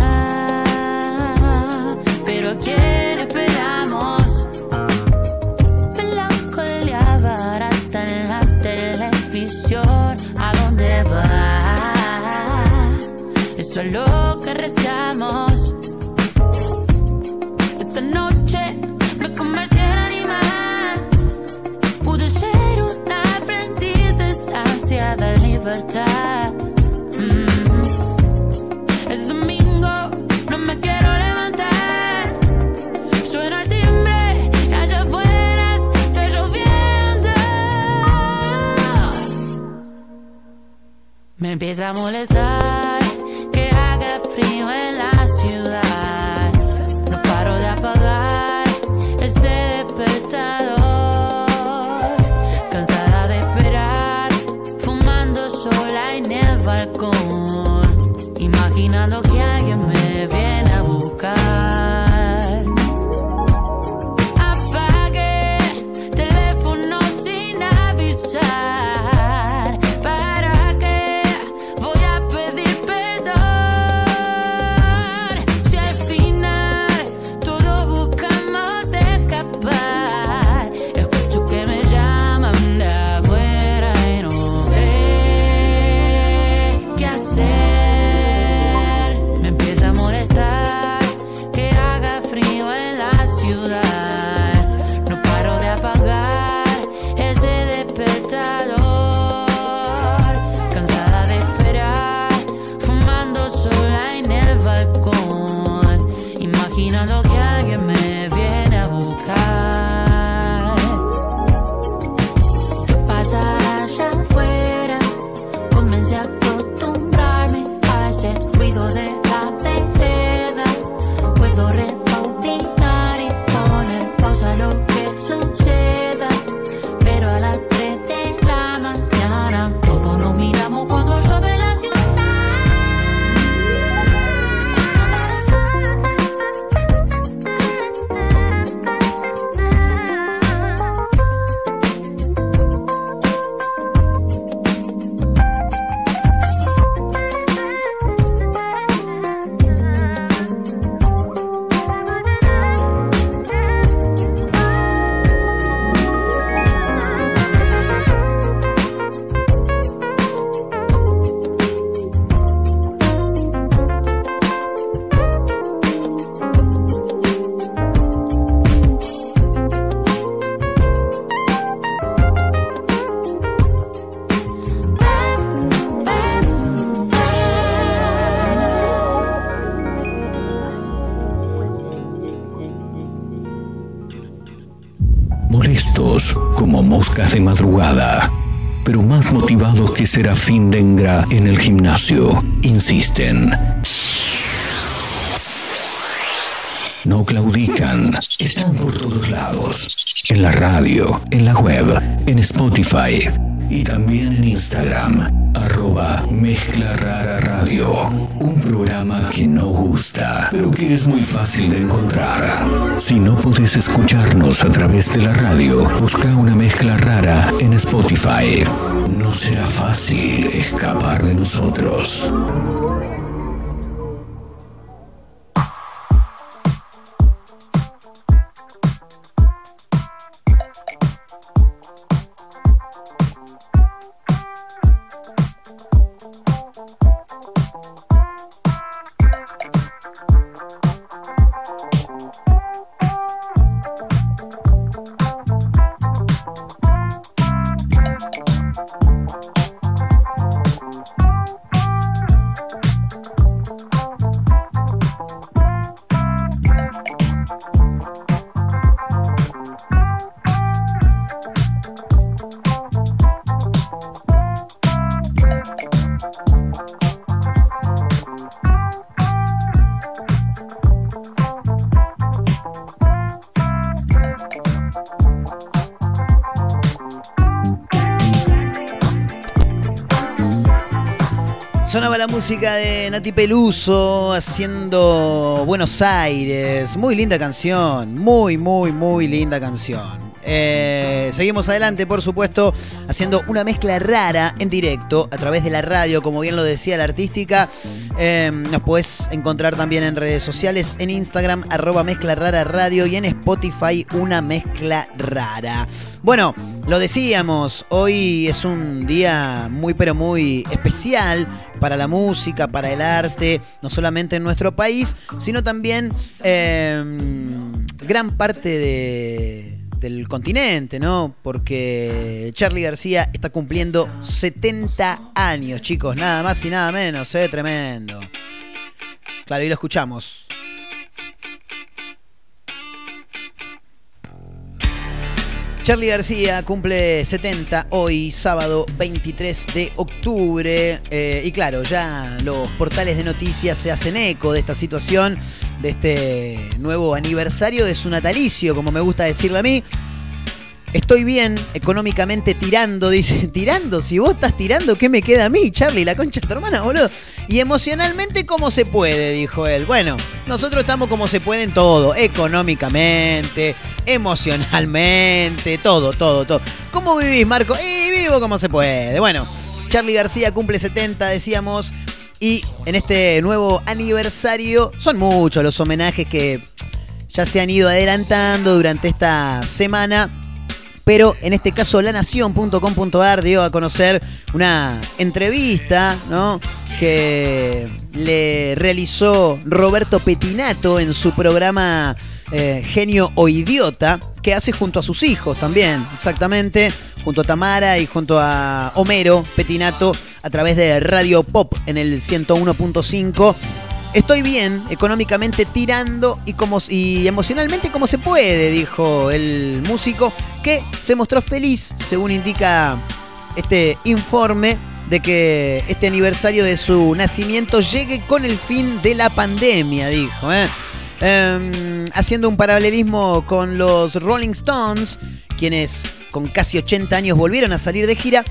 Empieza a molestar madrugada. Pero más motivados que Serafín Dengra en el gimnasio, insisten. No claudican, están por todos lados. En la radio, en la web, en Spotify y también en Instagram, arroba Mezcla Rara Radio. Un programa que no gusta, pero que es muy fácil de encontrar. Si no podés escucharnos a través de la radio, busca una mezcla rara en Spotify. No será fácil escapar de nosotros. Música de Nati Peluso haciendo Buenos Aires. Muy linda canción. Muy, muy, muy linda canción. Eh, seguimos adelante, por supuesto, haciendo una mezcla rara en directo a través de la radio, como bien lo decía la artística. Eh, nos puedes encontrar también en redes sociales, en Instagram, arroba mezcla rara radio y en Spotify, una mezcla rara. Bueno, lo decíamos, hoy es un día muy pero muy especial para la música, para el arte, no solamente en nuestro país, sino también eh, gran parte de, del continente, ¿no? Porque Charlie García está cumpliendo 70 años, chicos, nada más y nada menos, ¿eh? Tremendo. Claro, y lo escuchamos. Charlie García cumple 70 hoy, sábado 23 de octubre. Eh, y claro, ya los portales de noticias se hacen eco de esta situación, de este nuevo aniversario de su natalicio, como me gusta decirlo a mí. Estoy bien económicamente tirando, dice, tirando, si vos estás tirando, ¿qué me queda a mí, Charlie? La concha de tu hermana, boludo. Y emocionalmente como se puede, dijo él. Bueno, nosotros estamos como se puede en todo, económicamente, emocionalmente, todo, todo, todo. ¿Cómo vivís, Marco? Y vivo como se puede. Bueno, Charlie García cumple 70, decíamos, y en este nuevo aniversario son muchos los homenajes que ya se han ido adelantando durante esta semana pero en este caso lanación.com.ar dio a conocer una entrevista ¿no? que le realizó Roberto Petinato en su programa eh, Genio o Idiota, que hace junto a sus hijos también, exactamente, junto a Tamara y junto a Homero Petinato a través de Radio Pop en el 101.5. Estoy bien, económicamente tirando y, como, y emocionalmente como se puede, dijo el músico, que se mostró feliz, según indica este informe, de que este aniversario de su nacimiento llegue con el fin de la pandemia, dijo. ¿eh? Eh, haciendo un paralelismo con los Rolling Stones, quienes con casi 80 años volvieron a salir de gira,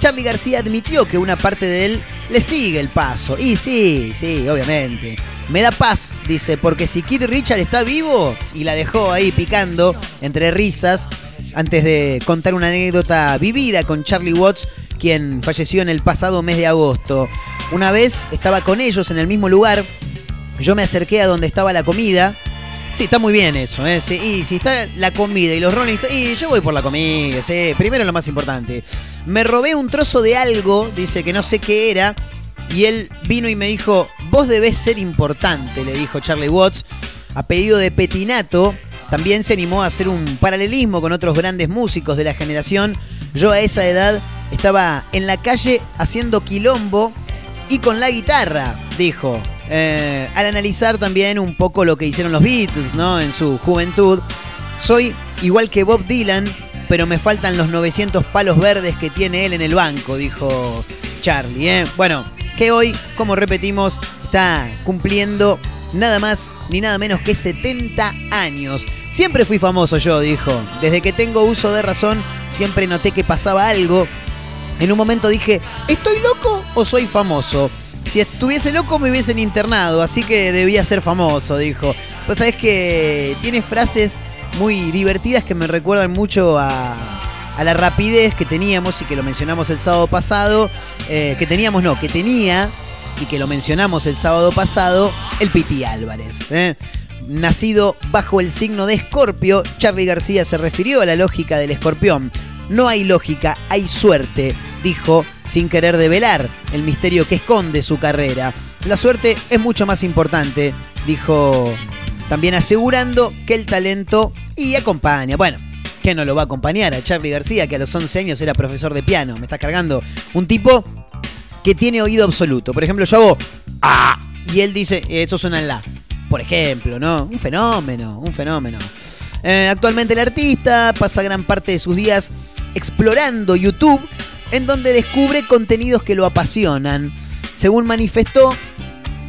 Charlie García admitió que una parte de él le sigue el paso. Y sí, sí, obviamente. Me da paz, dice, porque si Kid Richard está vivo y la dejó ahí picando entre risas antes de contar una anécdota vivida con Charlie Watts, quien falleció en el pasado mes de agosto. Una vez estaba con ellos en el mismo lugar, yo me acerqué a donde estaba la comida. Sí, está muy bien eso, ¿eh? Sí, y si está la comida y los Rolling y yo voy por la comida, sí, primero lo más importante. Me robé un trozo de algo, dice que no sé qué era, y él vino y me dijo, vos debés ser importante, le dijo Charlie Watts, a pedido de Petinato. También se animó a hacer un paralelismo con otros grandes músicos de la generación. Yo a esa edad estaba en la calle haciendo quilombo y con la guitarra, dijo. Eh, al analizar también un poco lo que hicieron los Beatles, ¿no? En su juventud. Soy igual que Bob Dylan, pero me faltan los 900 palos verdes que tiene él en el banco, dijo Charlie. ¿eh? Bueno, que hoy, como repetimos, está cumpliendo nada más ni nada menos que 70 años. Siempre fui famoso yo, dijo. Desde que tengo uso de razón, siempre noté que pasaba algo. En un momento dije, ¿estoy loco o soy famoso? Si estuviese loco me hubiesen internado, así que debía ser famoso, dijo. Pues sabes que tiene frases muy divertidas que me recuerdan mucho a, a la rapidez que teníamos y que lo mencionamos el sábado pasado. eh, que teníamos, no, que tenía y que lo mencionamos el sábado pasado, el Piti Álvarez. ¿eh? Nacido bajo el signo de Escorpio, Charlie García se refirió a la lógica del escorpión. No hay lógica, hay suerte, dijo, sin querer develar el misterio que esconde su carrera. La suerte es mucho más importante, dijo, también asegurando que el talento y acompaña. Bueno, que no lo va a acompañar a Charlie García, que a los 11 años era profesor de piano. Me está cargando un tipo que tiene oído absoluto. Por ejemplo, yo hago ah y él dice, eso suena en la. Por ejemplo, ¿no? Un fenómeno, un fenómeno. Eh, actualmente el artista pasa gran parte de sus días explorando YouTube, en donde descubre contenidos que lo apasionan. Según manifestó,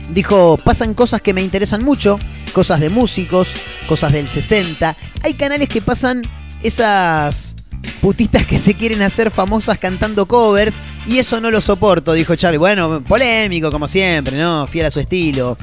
dijo, pasan cosas que me interesan mucho, cosas de músicos, cosas del 60. Hay canales que pasan esas putistas que se quieren hacer famosas cantando covers y eso no lo soporto, dijo Charlie. Bueno, polémico como siempre, ¿no? Fiel a su estilo.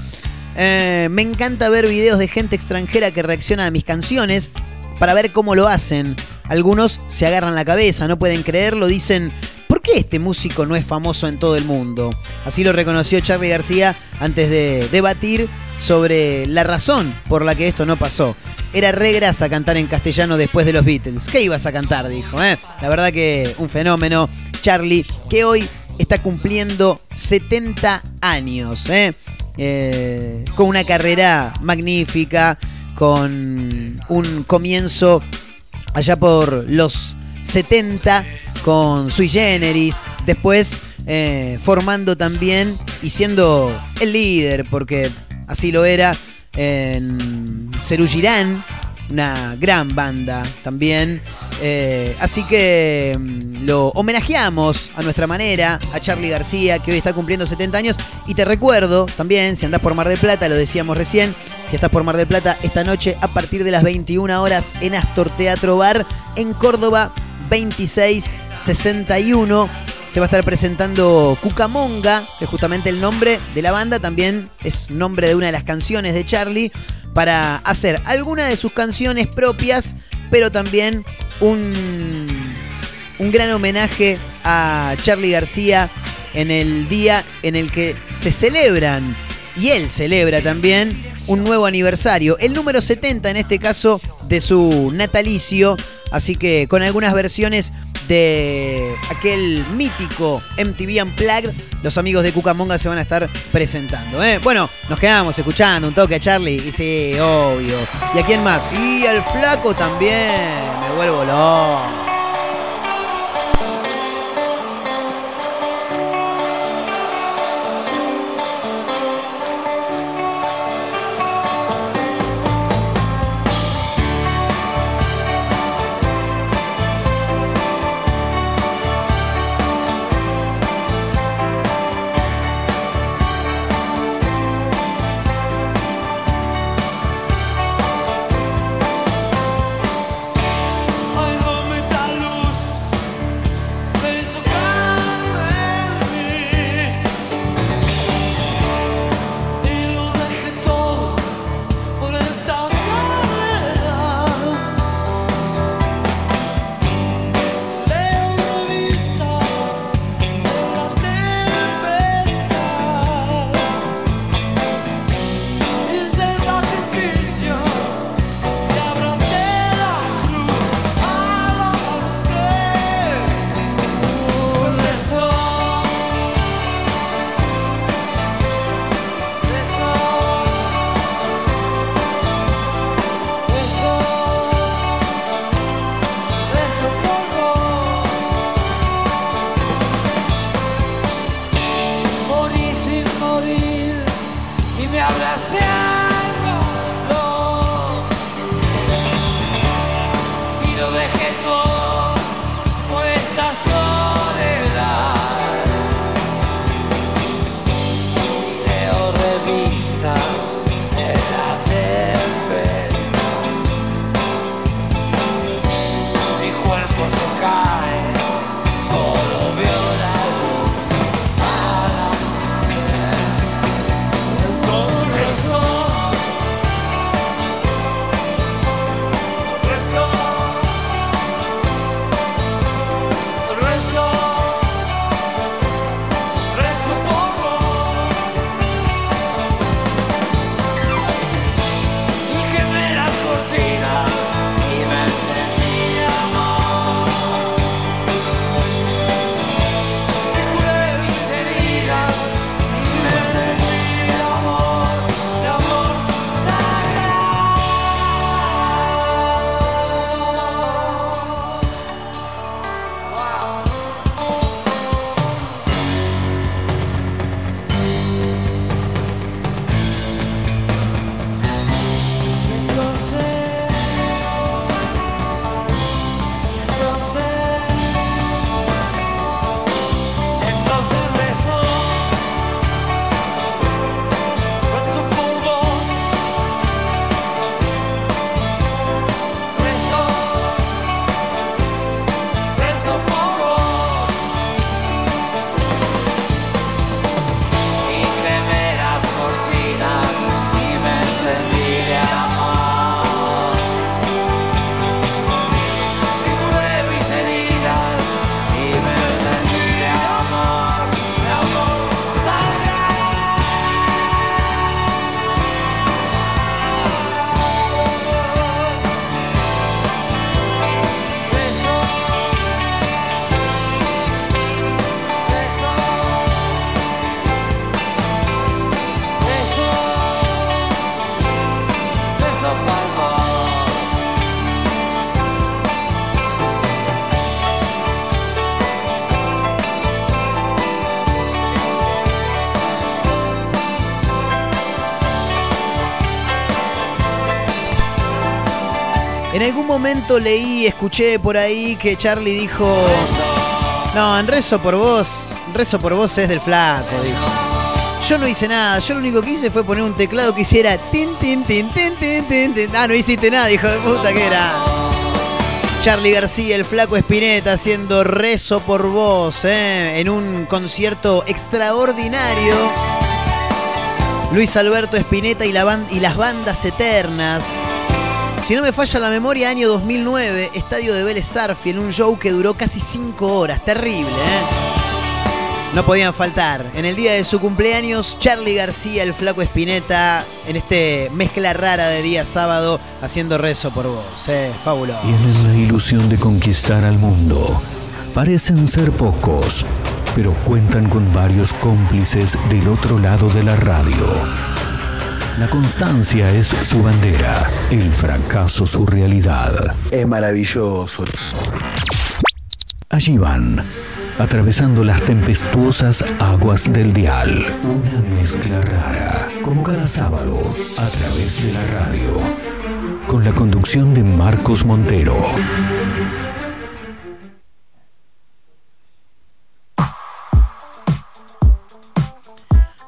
Eh, me encanta ver videos de gente extranjera que reacciona a mis canciones para ver cómo lo hacen. Algunos se agarran la cabeza, no pueden creerlo, dicen, ¿por qué este músico no es famoso en todo el mundo? Así lo reconoció Charlie García antes de debatir sobre la razón por la que esto no pasó. Era re grasa cantar en castellano después de los Beatles. ¿Qué ibas a cantar? Dijo. ¿eh? La verdad que un fenómeno. Charlie, que hoy está cumpliendo 70 años. ¿eh? Eh, con una carrera magnífica, con un comienzo allá por los 70 con Sui Generis, después eh, formando también y siendo el líder, porque así lo era en Cerú Girán, una gran banda también. Eh, así que mm, lo homenajeamos a nuestra manera a Charlie García, que hoy está cumpliendo 70 años. Y te recuerdo también, si andás por Mar del Plata, lo decíamos recién, si estás por Mar del Plata, esta noche a partir de las 21 horas en Astor Teatro Bar en Córdoba 2661. Se va a estar presentando Cucamonga, que es justamente el nombre de la banda, también es nombre de una de las canciones de Charlie, para hacer alguna de sus canciones propias, pero también un, un gran homenaje a Charlie García en el día en el que se celebran, y él celebra también, un nuevo aniversario, el número 70 en este caso de su natalicio, así que con algunas versiones de aquel mítico MTV Unplugged, los amigos de Cucamonga se van a estar presentando. ¿eh? Bueno, nos quedamos escuchando un toque a Charlie, y sí, obvio. ¿Y a quién más? Y al flaco también, me vuelvo loco. Momento leí, escuché por ahí que Charlie dijo, no, en rezo por vos, rezo por vos es del flaco, dijo. Yo no hice nada, yo lo único que hice fue poner un teclado que hiciera tin, tin, tin, tin, tin, tin, tin. Ah, no hiciste nada, hijo de puta, que era. Charlie García, el flaco Espineta, haciendo rezo por vos, ¿eh? en un concierto extraordinario. Luis Alberto Espineta y, la ban- y las bandas eternas. Si no me falla la memoria, año 2009, estadio de Vélez en un show que duró casi 5 horas. Terrible, ¿eh? No podían faltar. En el día de su cumpleaños, Charlie García, el flaco Espineta, en este mezcla rara de día sábado, haciendo rezo por vos. ¿eh? Fabuloso. Tienen la ilusión de conquistar al mundo. Parecen ser pocos, pero cuentan con varios cómplices del otro lado de la radio. La constancia es su bandera, el fracaso su realidad. Es maravilloso. Allí van, atravesando las tempestuosas aguas del dial. Una mezcla rara, como cada sábado, a través de la radio. Con la conducción de Marcos Montero.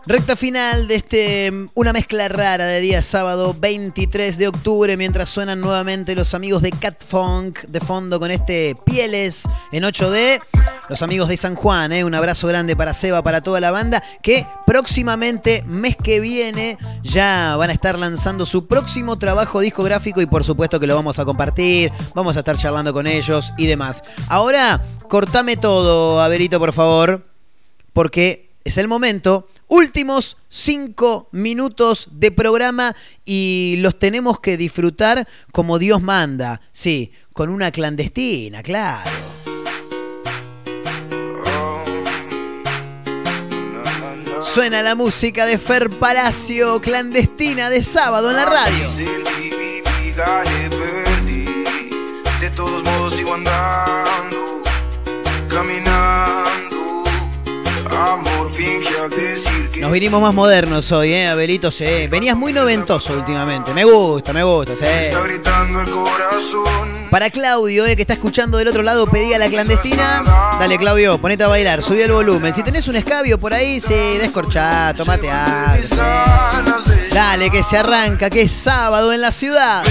Recta final de este mm, una mezcla rara de día sábado 23 de octubre mientras suenan nuevamente los amigos de Cat Funk de fondo con este Pieles en 8D. Los amigos de San Juan, ¿eh? un abrazo grande para Seba, para toda la banda que próximamente, mes que viene, ya van a estar lanzando su próximo trabajo discográfico y por supuesto que lo vamos a compartir, vamos a estar charlando con ellos y demás. Ahora, cortame todo, Averito, por favor, porque es el momento últimos cinco minutos de programa y los tenemos que disfrutar como Dios manda. Sí, con una clandestina, claro. Suena la música de Fer Palacio, clandestina de sábado en la radio. De todos modos sigo andando, caminando. Amor Nos vinimos más modernos hoy, ¿eh? Abelito, sí. Venías muy noventoso últimamente. Me gusta, me gusta, sí. Para Claudio, eh, que está escuchando del otro lado, pedía la clandestina. Dale, Claudio, ponete a bailar, subí el volumen. Si tenés un escabio por ahí, sí, descorchá, tomate algo. Dale, que se arranca, que es sábado en la ciudad.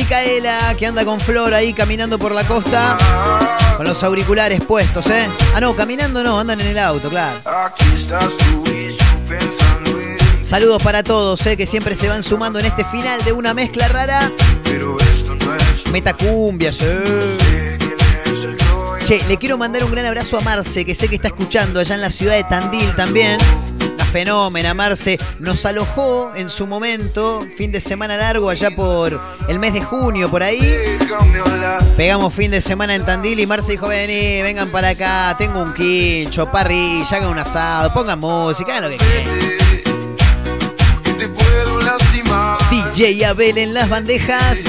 Micaela, que anda con Flor ahí caminando por la costa. Con los auriculares puestos, ¿eh? Ah, no, caminando no, andan en el auto, claro. Saludos para todos, ¿eh? Que siempre se van sumando en este final de una mezcla rara. Metacumbias, eh. Che, le quiero mandar un gran abrazo a Marce, que sé que está escuchando allá en la ciudad de Tandil también. Fenómena, Marce. Nos alojó en su momento, fin de semana largo, allá por el mes de junio, por ahí. Pegamos fin de semana en Tandil y Marce dijo, vení, vengan para acá, tengo un quincho, parrilla, hagan un asado, pongan música, hagan lo que quieran. DJ Abel en las bandejas.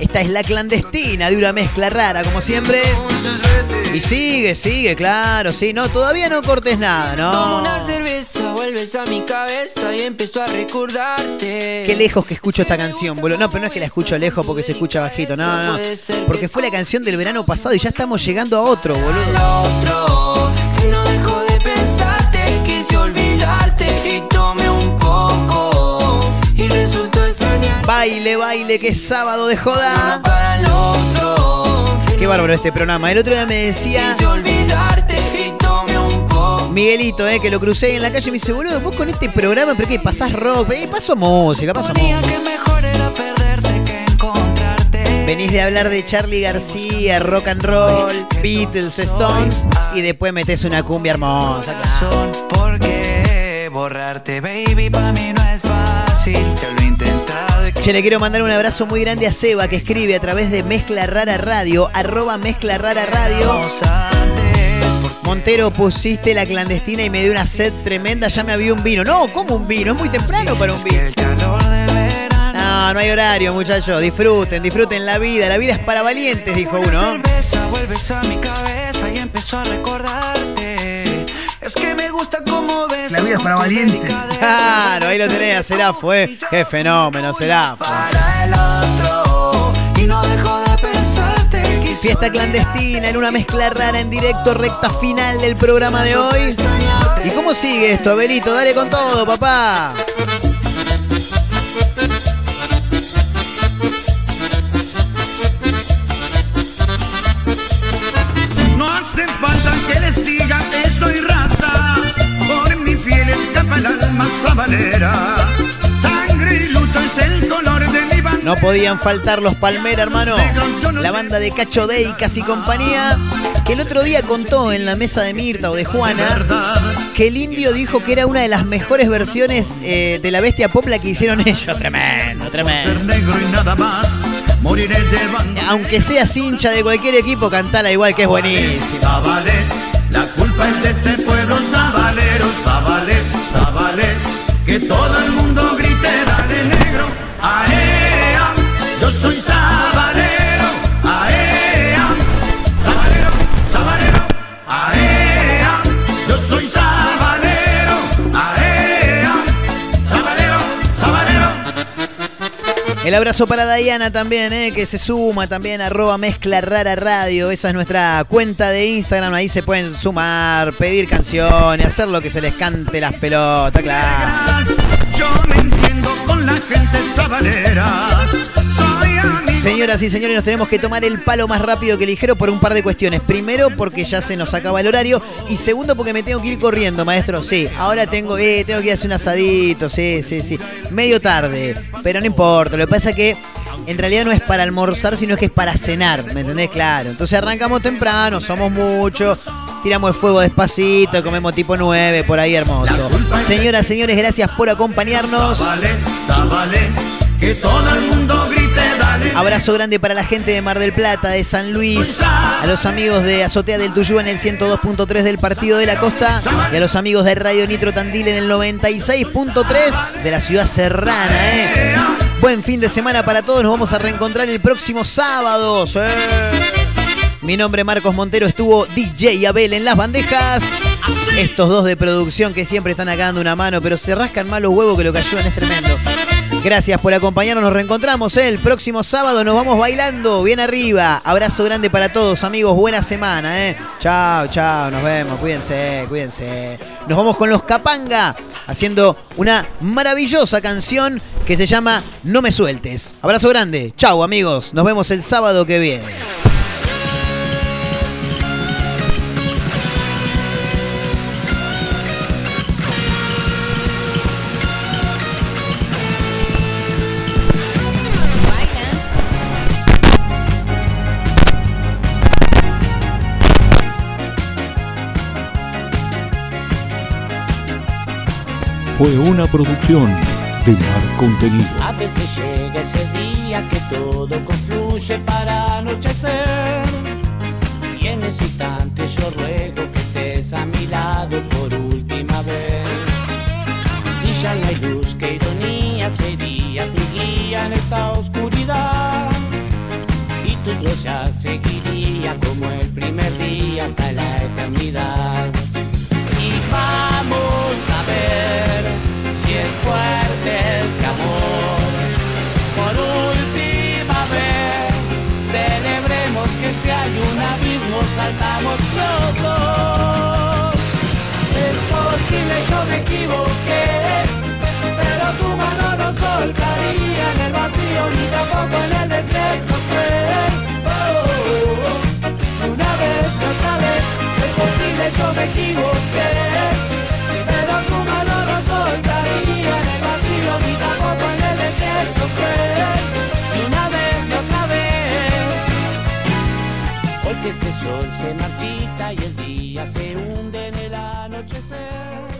Esta es la clandestina de una mezcla rara, como siempre. Y sigue, sigue, claro, sí, no, todavía no cortes nada, no. una cerveza, vuelves a mi cabeza y empiezo a recordarte. Qué lejos que escucho esta canción, boludo. No, pero no es que la escucho lejos porque se escucha bajito, no, no. Porque fue la canción del verano pasado y ya estamos llegando a otro, boludo. Otro, que no dejo de pensarte, quise olvidarte y tomé un poco y resultó extrañar. Baile, baile, que es sábado de joda. Qué bárbaro este programa. El otro día me decía quise olvidarte Miguelito, eh, que lo crucé en la calle y me dice, boludo, vos con este programa, pero qué, pasás rock, eh, paso música, paso música. Venís de hablar de Charlie García, rock and roll, Beatles, Stones y después metés una cumbia hermosa. Porque borrarte, baby, para mí no es fácil. Ya lo he intentado y Che, le quiero mandar un abrazo muy grande a Seba que escribe a través de Mezcla Rara Radio, arroba Mezcla Rara Radio. Montero, pusiste la clandestina y me dio una sed tremenda, ya me había un vino. No, ¿cómo un vino? Es muy temprano para un vino. No, no hay horario, muchachos. Disfruten, disfruten la vida. La vida es para valientes, dijo uno. cerveza vuelves a mi cabeza y empezó a recordarte. Es que me gusta cómo ves. La vida es para valientes. Claro, ahí lo tenés, a Serafo, ¿eh? Qué fenómeno, Serafo. Para Fiesta clandestina en una mezcla rara en directo, recta final del programa de hoy. ¿Y cómo sigue esto, Abelito? Dale con todo, papá. No hace falta que les diga que soy raza, por mi fiel escapa el alma sabanera. No podían faltar los Palmera, hermano. La banda de Cacho Deicas y compañía, que el otro día contó en la mesa de Mirta o de Juana que el indio dijo que era una de las mejores versiones eh, de la bestia popla que hicieron ellos. Tremendo, tremendo. Aunque seas hincha de cualquier equipo, cantala igual que es buenísimo. La culpa es de este pueblo sabalero, que todo el mundo grite, dale negro, aea, yo soy sabalero, aea, sabalero, sabalero, aea, yo soy sabalero, aea, sabalero, sabalero. El abrazo para Diana también, eh, que se suma también, arroba mezcla rara radio. Esa es nuestra cuenta de Instagram. Ahí se pueden sumar, pedir canciones, hacer lo que se les cante las pelotas, claro. Yo me entiendo con la gente sabalera. Señoras y señores, nos tenemos que tomar el palo más rápido que ligero por un par de cuestiones. Primero, porque ya se nos acaba el horario. Y segundo, porque me tengo que ir corriendo, maestro. Sí, ahora tengo, eh, tengo que ir a hacer un asadito. Sí, sí, sí. Medio tarde, pero no importa. Lo que pasa es que en realidad no es para almorzar, sino que es para cenar. ¿Me entendés? Claro. Entonces arrancamos temprano, somos muchos. Tiramos el fuego despacito, comemos tipo 9, por ahí hermoso. Señoras, señores, gracias por acompañarnos. Zabalé, Zabalé, que todo el mundo grite, dale. Abrazo grande para la gente de Mar del Plata, de San Luis, a los amigos de Azotea del Tuyú en el 102.3 del Partido de la Costa y a los amigos de Radio Nitro Tandil en el 96.3 de la ciudad serrana. ¿eh? Buen fin de semana para todos, nos vamos a reencontrar el próximo sábado. ¿sí? Mi nombre es Marcos Montero, estuvo DJ Abel en las bandejas. Estos dos de producción que siempre están acá una mano, pero se rascan más los huevos que lo que ayudan, es tremendo. Gracias por acompañarnos, nos reencontramos ¿eh? el próximo sábado, nos vamos bailando bien arriba. Abrazo grande para todos, amigos, buena semana, ¿eh? Chao, chao, nos vemos, cuídense, cuídense. Nos vamos con los Capanga, haciendo una maravillosa canción que se llama No me sueltes. Abrazo grande, chao amigos, nos vemos el sábado que viene. Fue una producción de Mar Contenido. A veces llega ese día que todo confluye para anochecer. Y en ese instante yo ruego que estés a mi lado por última vez. Si ya no hay luz, qué ironía serías mi guía en esta oscuridad. Y tu ya seguiría como el primer día hasta la eternidad. Y si es fuerte este amor. Por última vez, celebremos que si hay un abismo, saltamos los dos. Es posible, yo me equivoqué, pero tu mano no soltaría en el vacío ni tampoco en el desierto. Una vez, otra vez, es posible, yo me equivoqué. este sol se marchita y el día se hunde en el anochecer.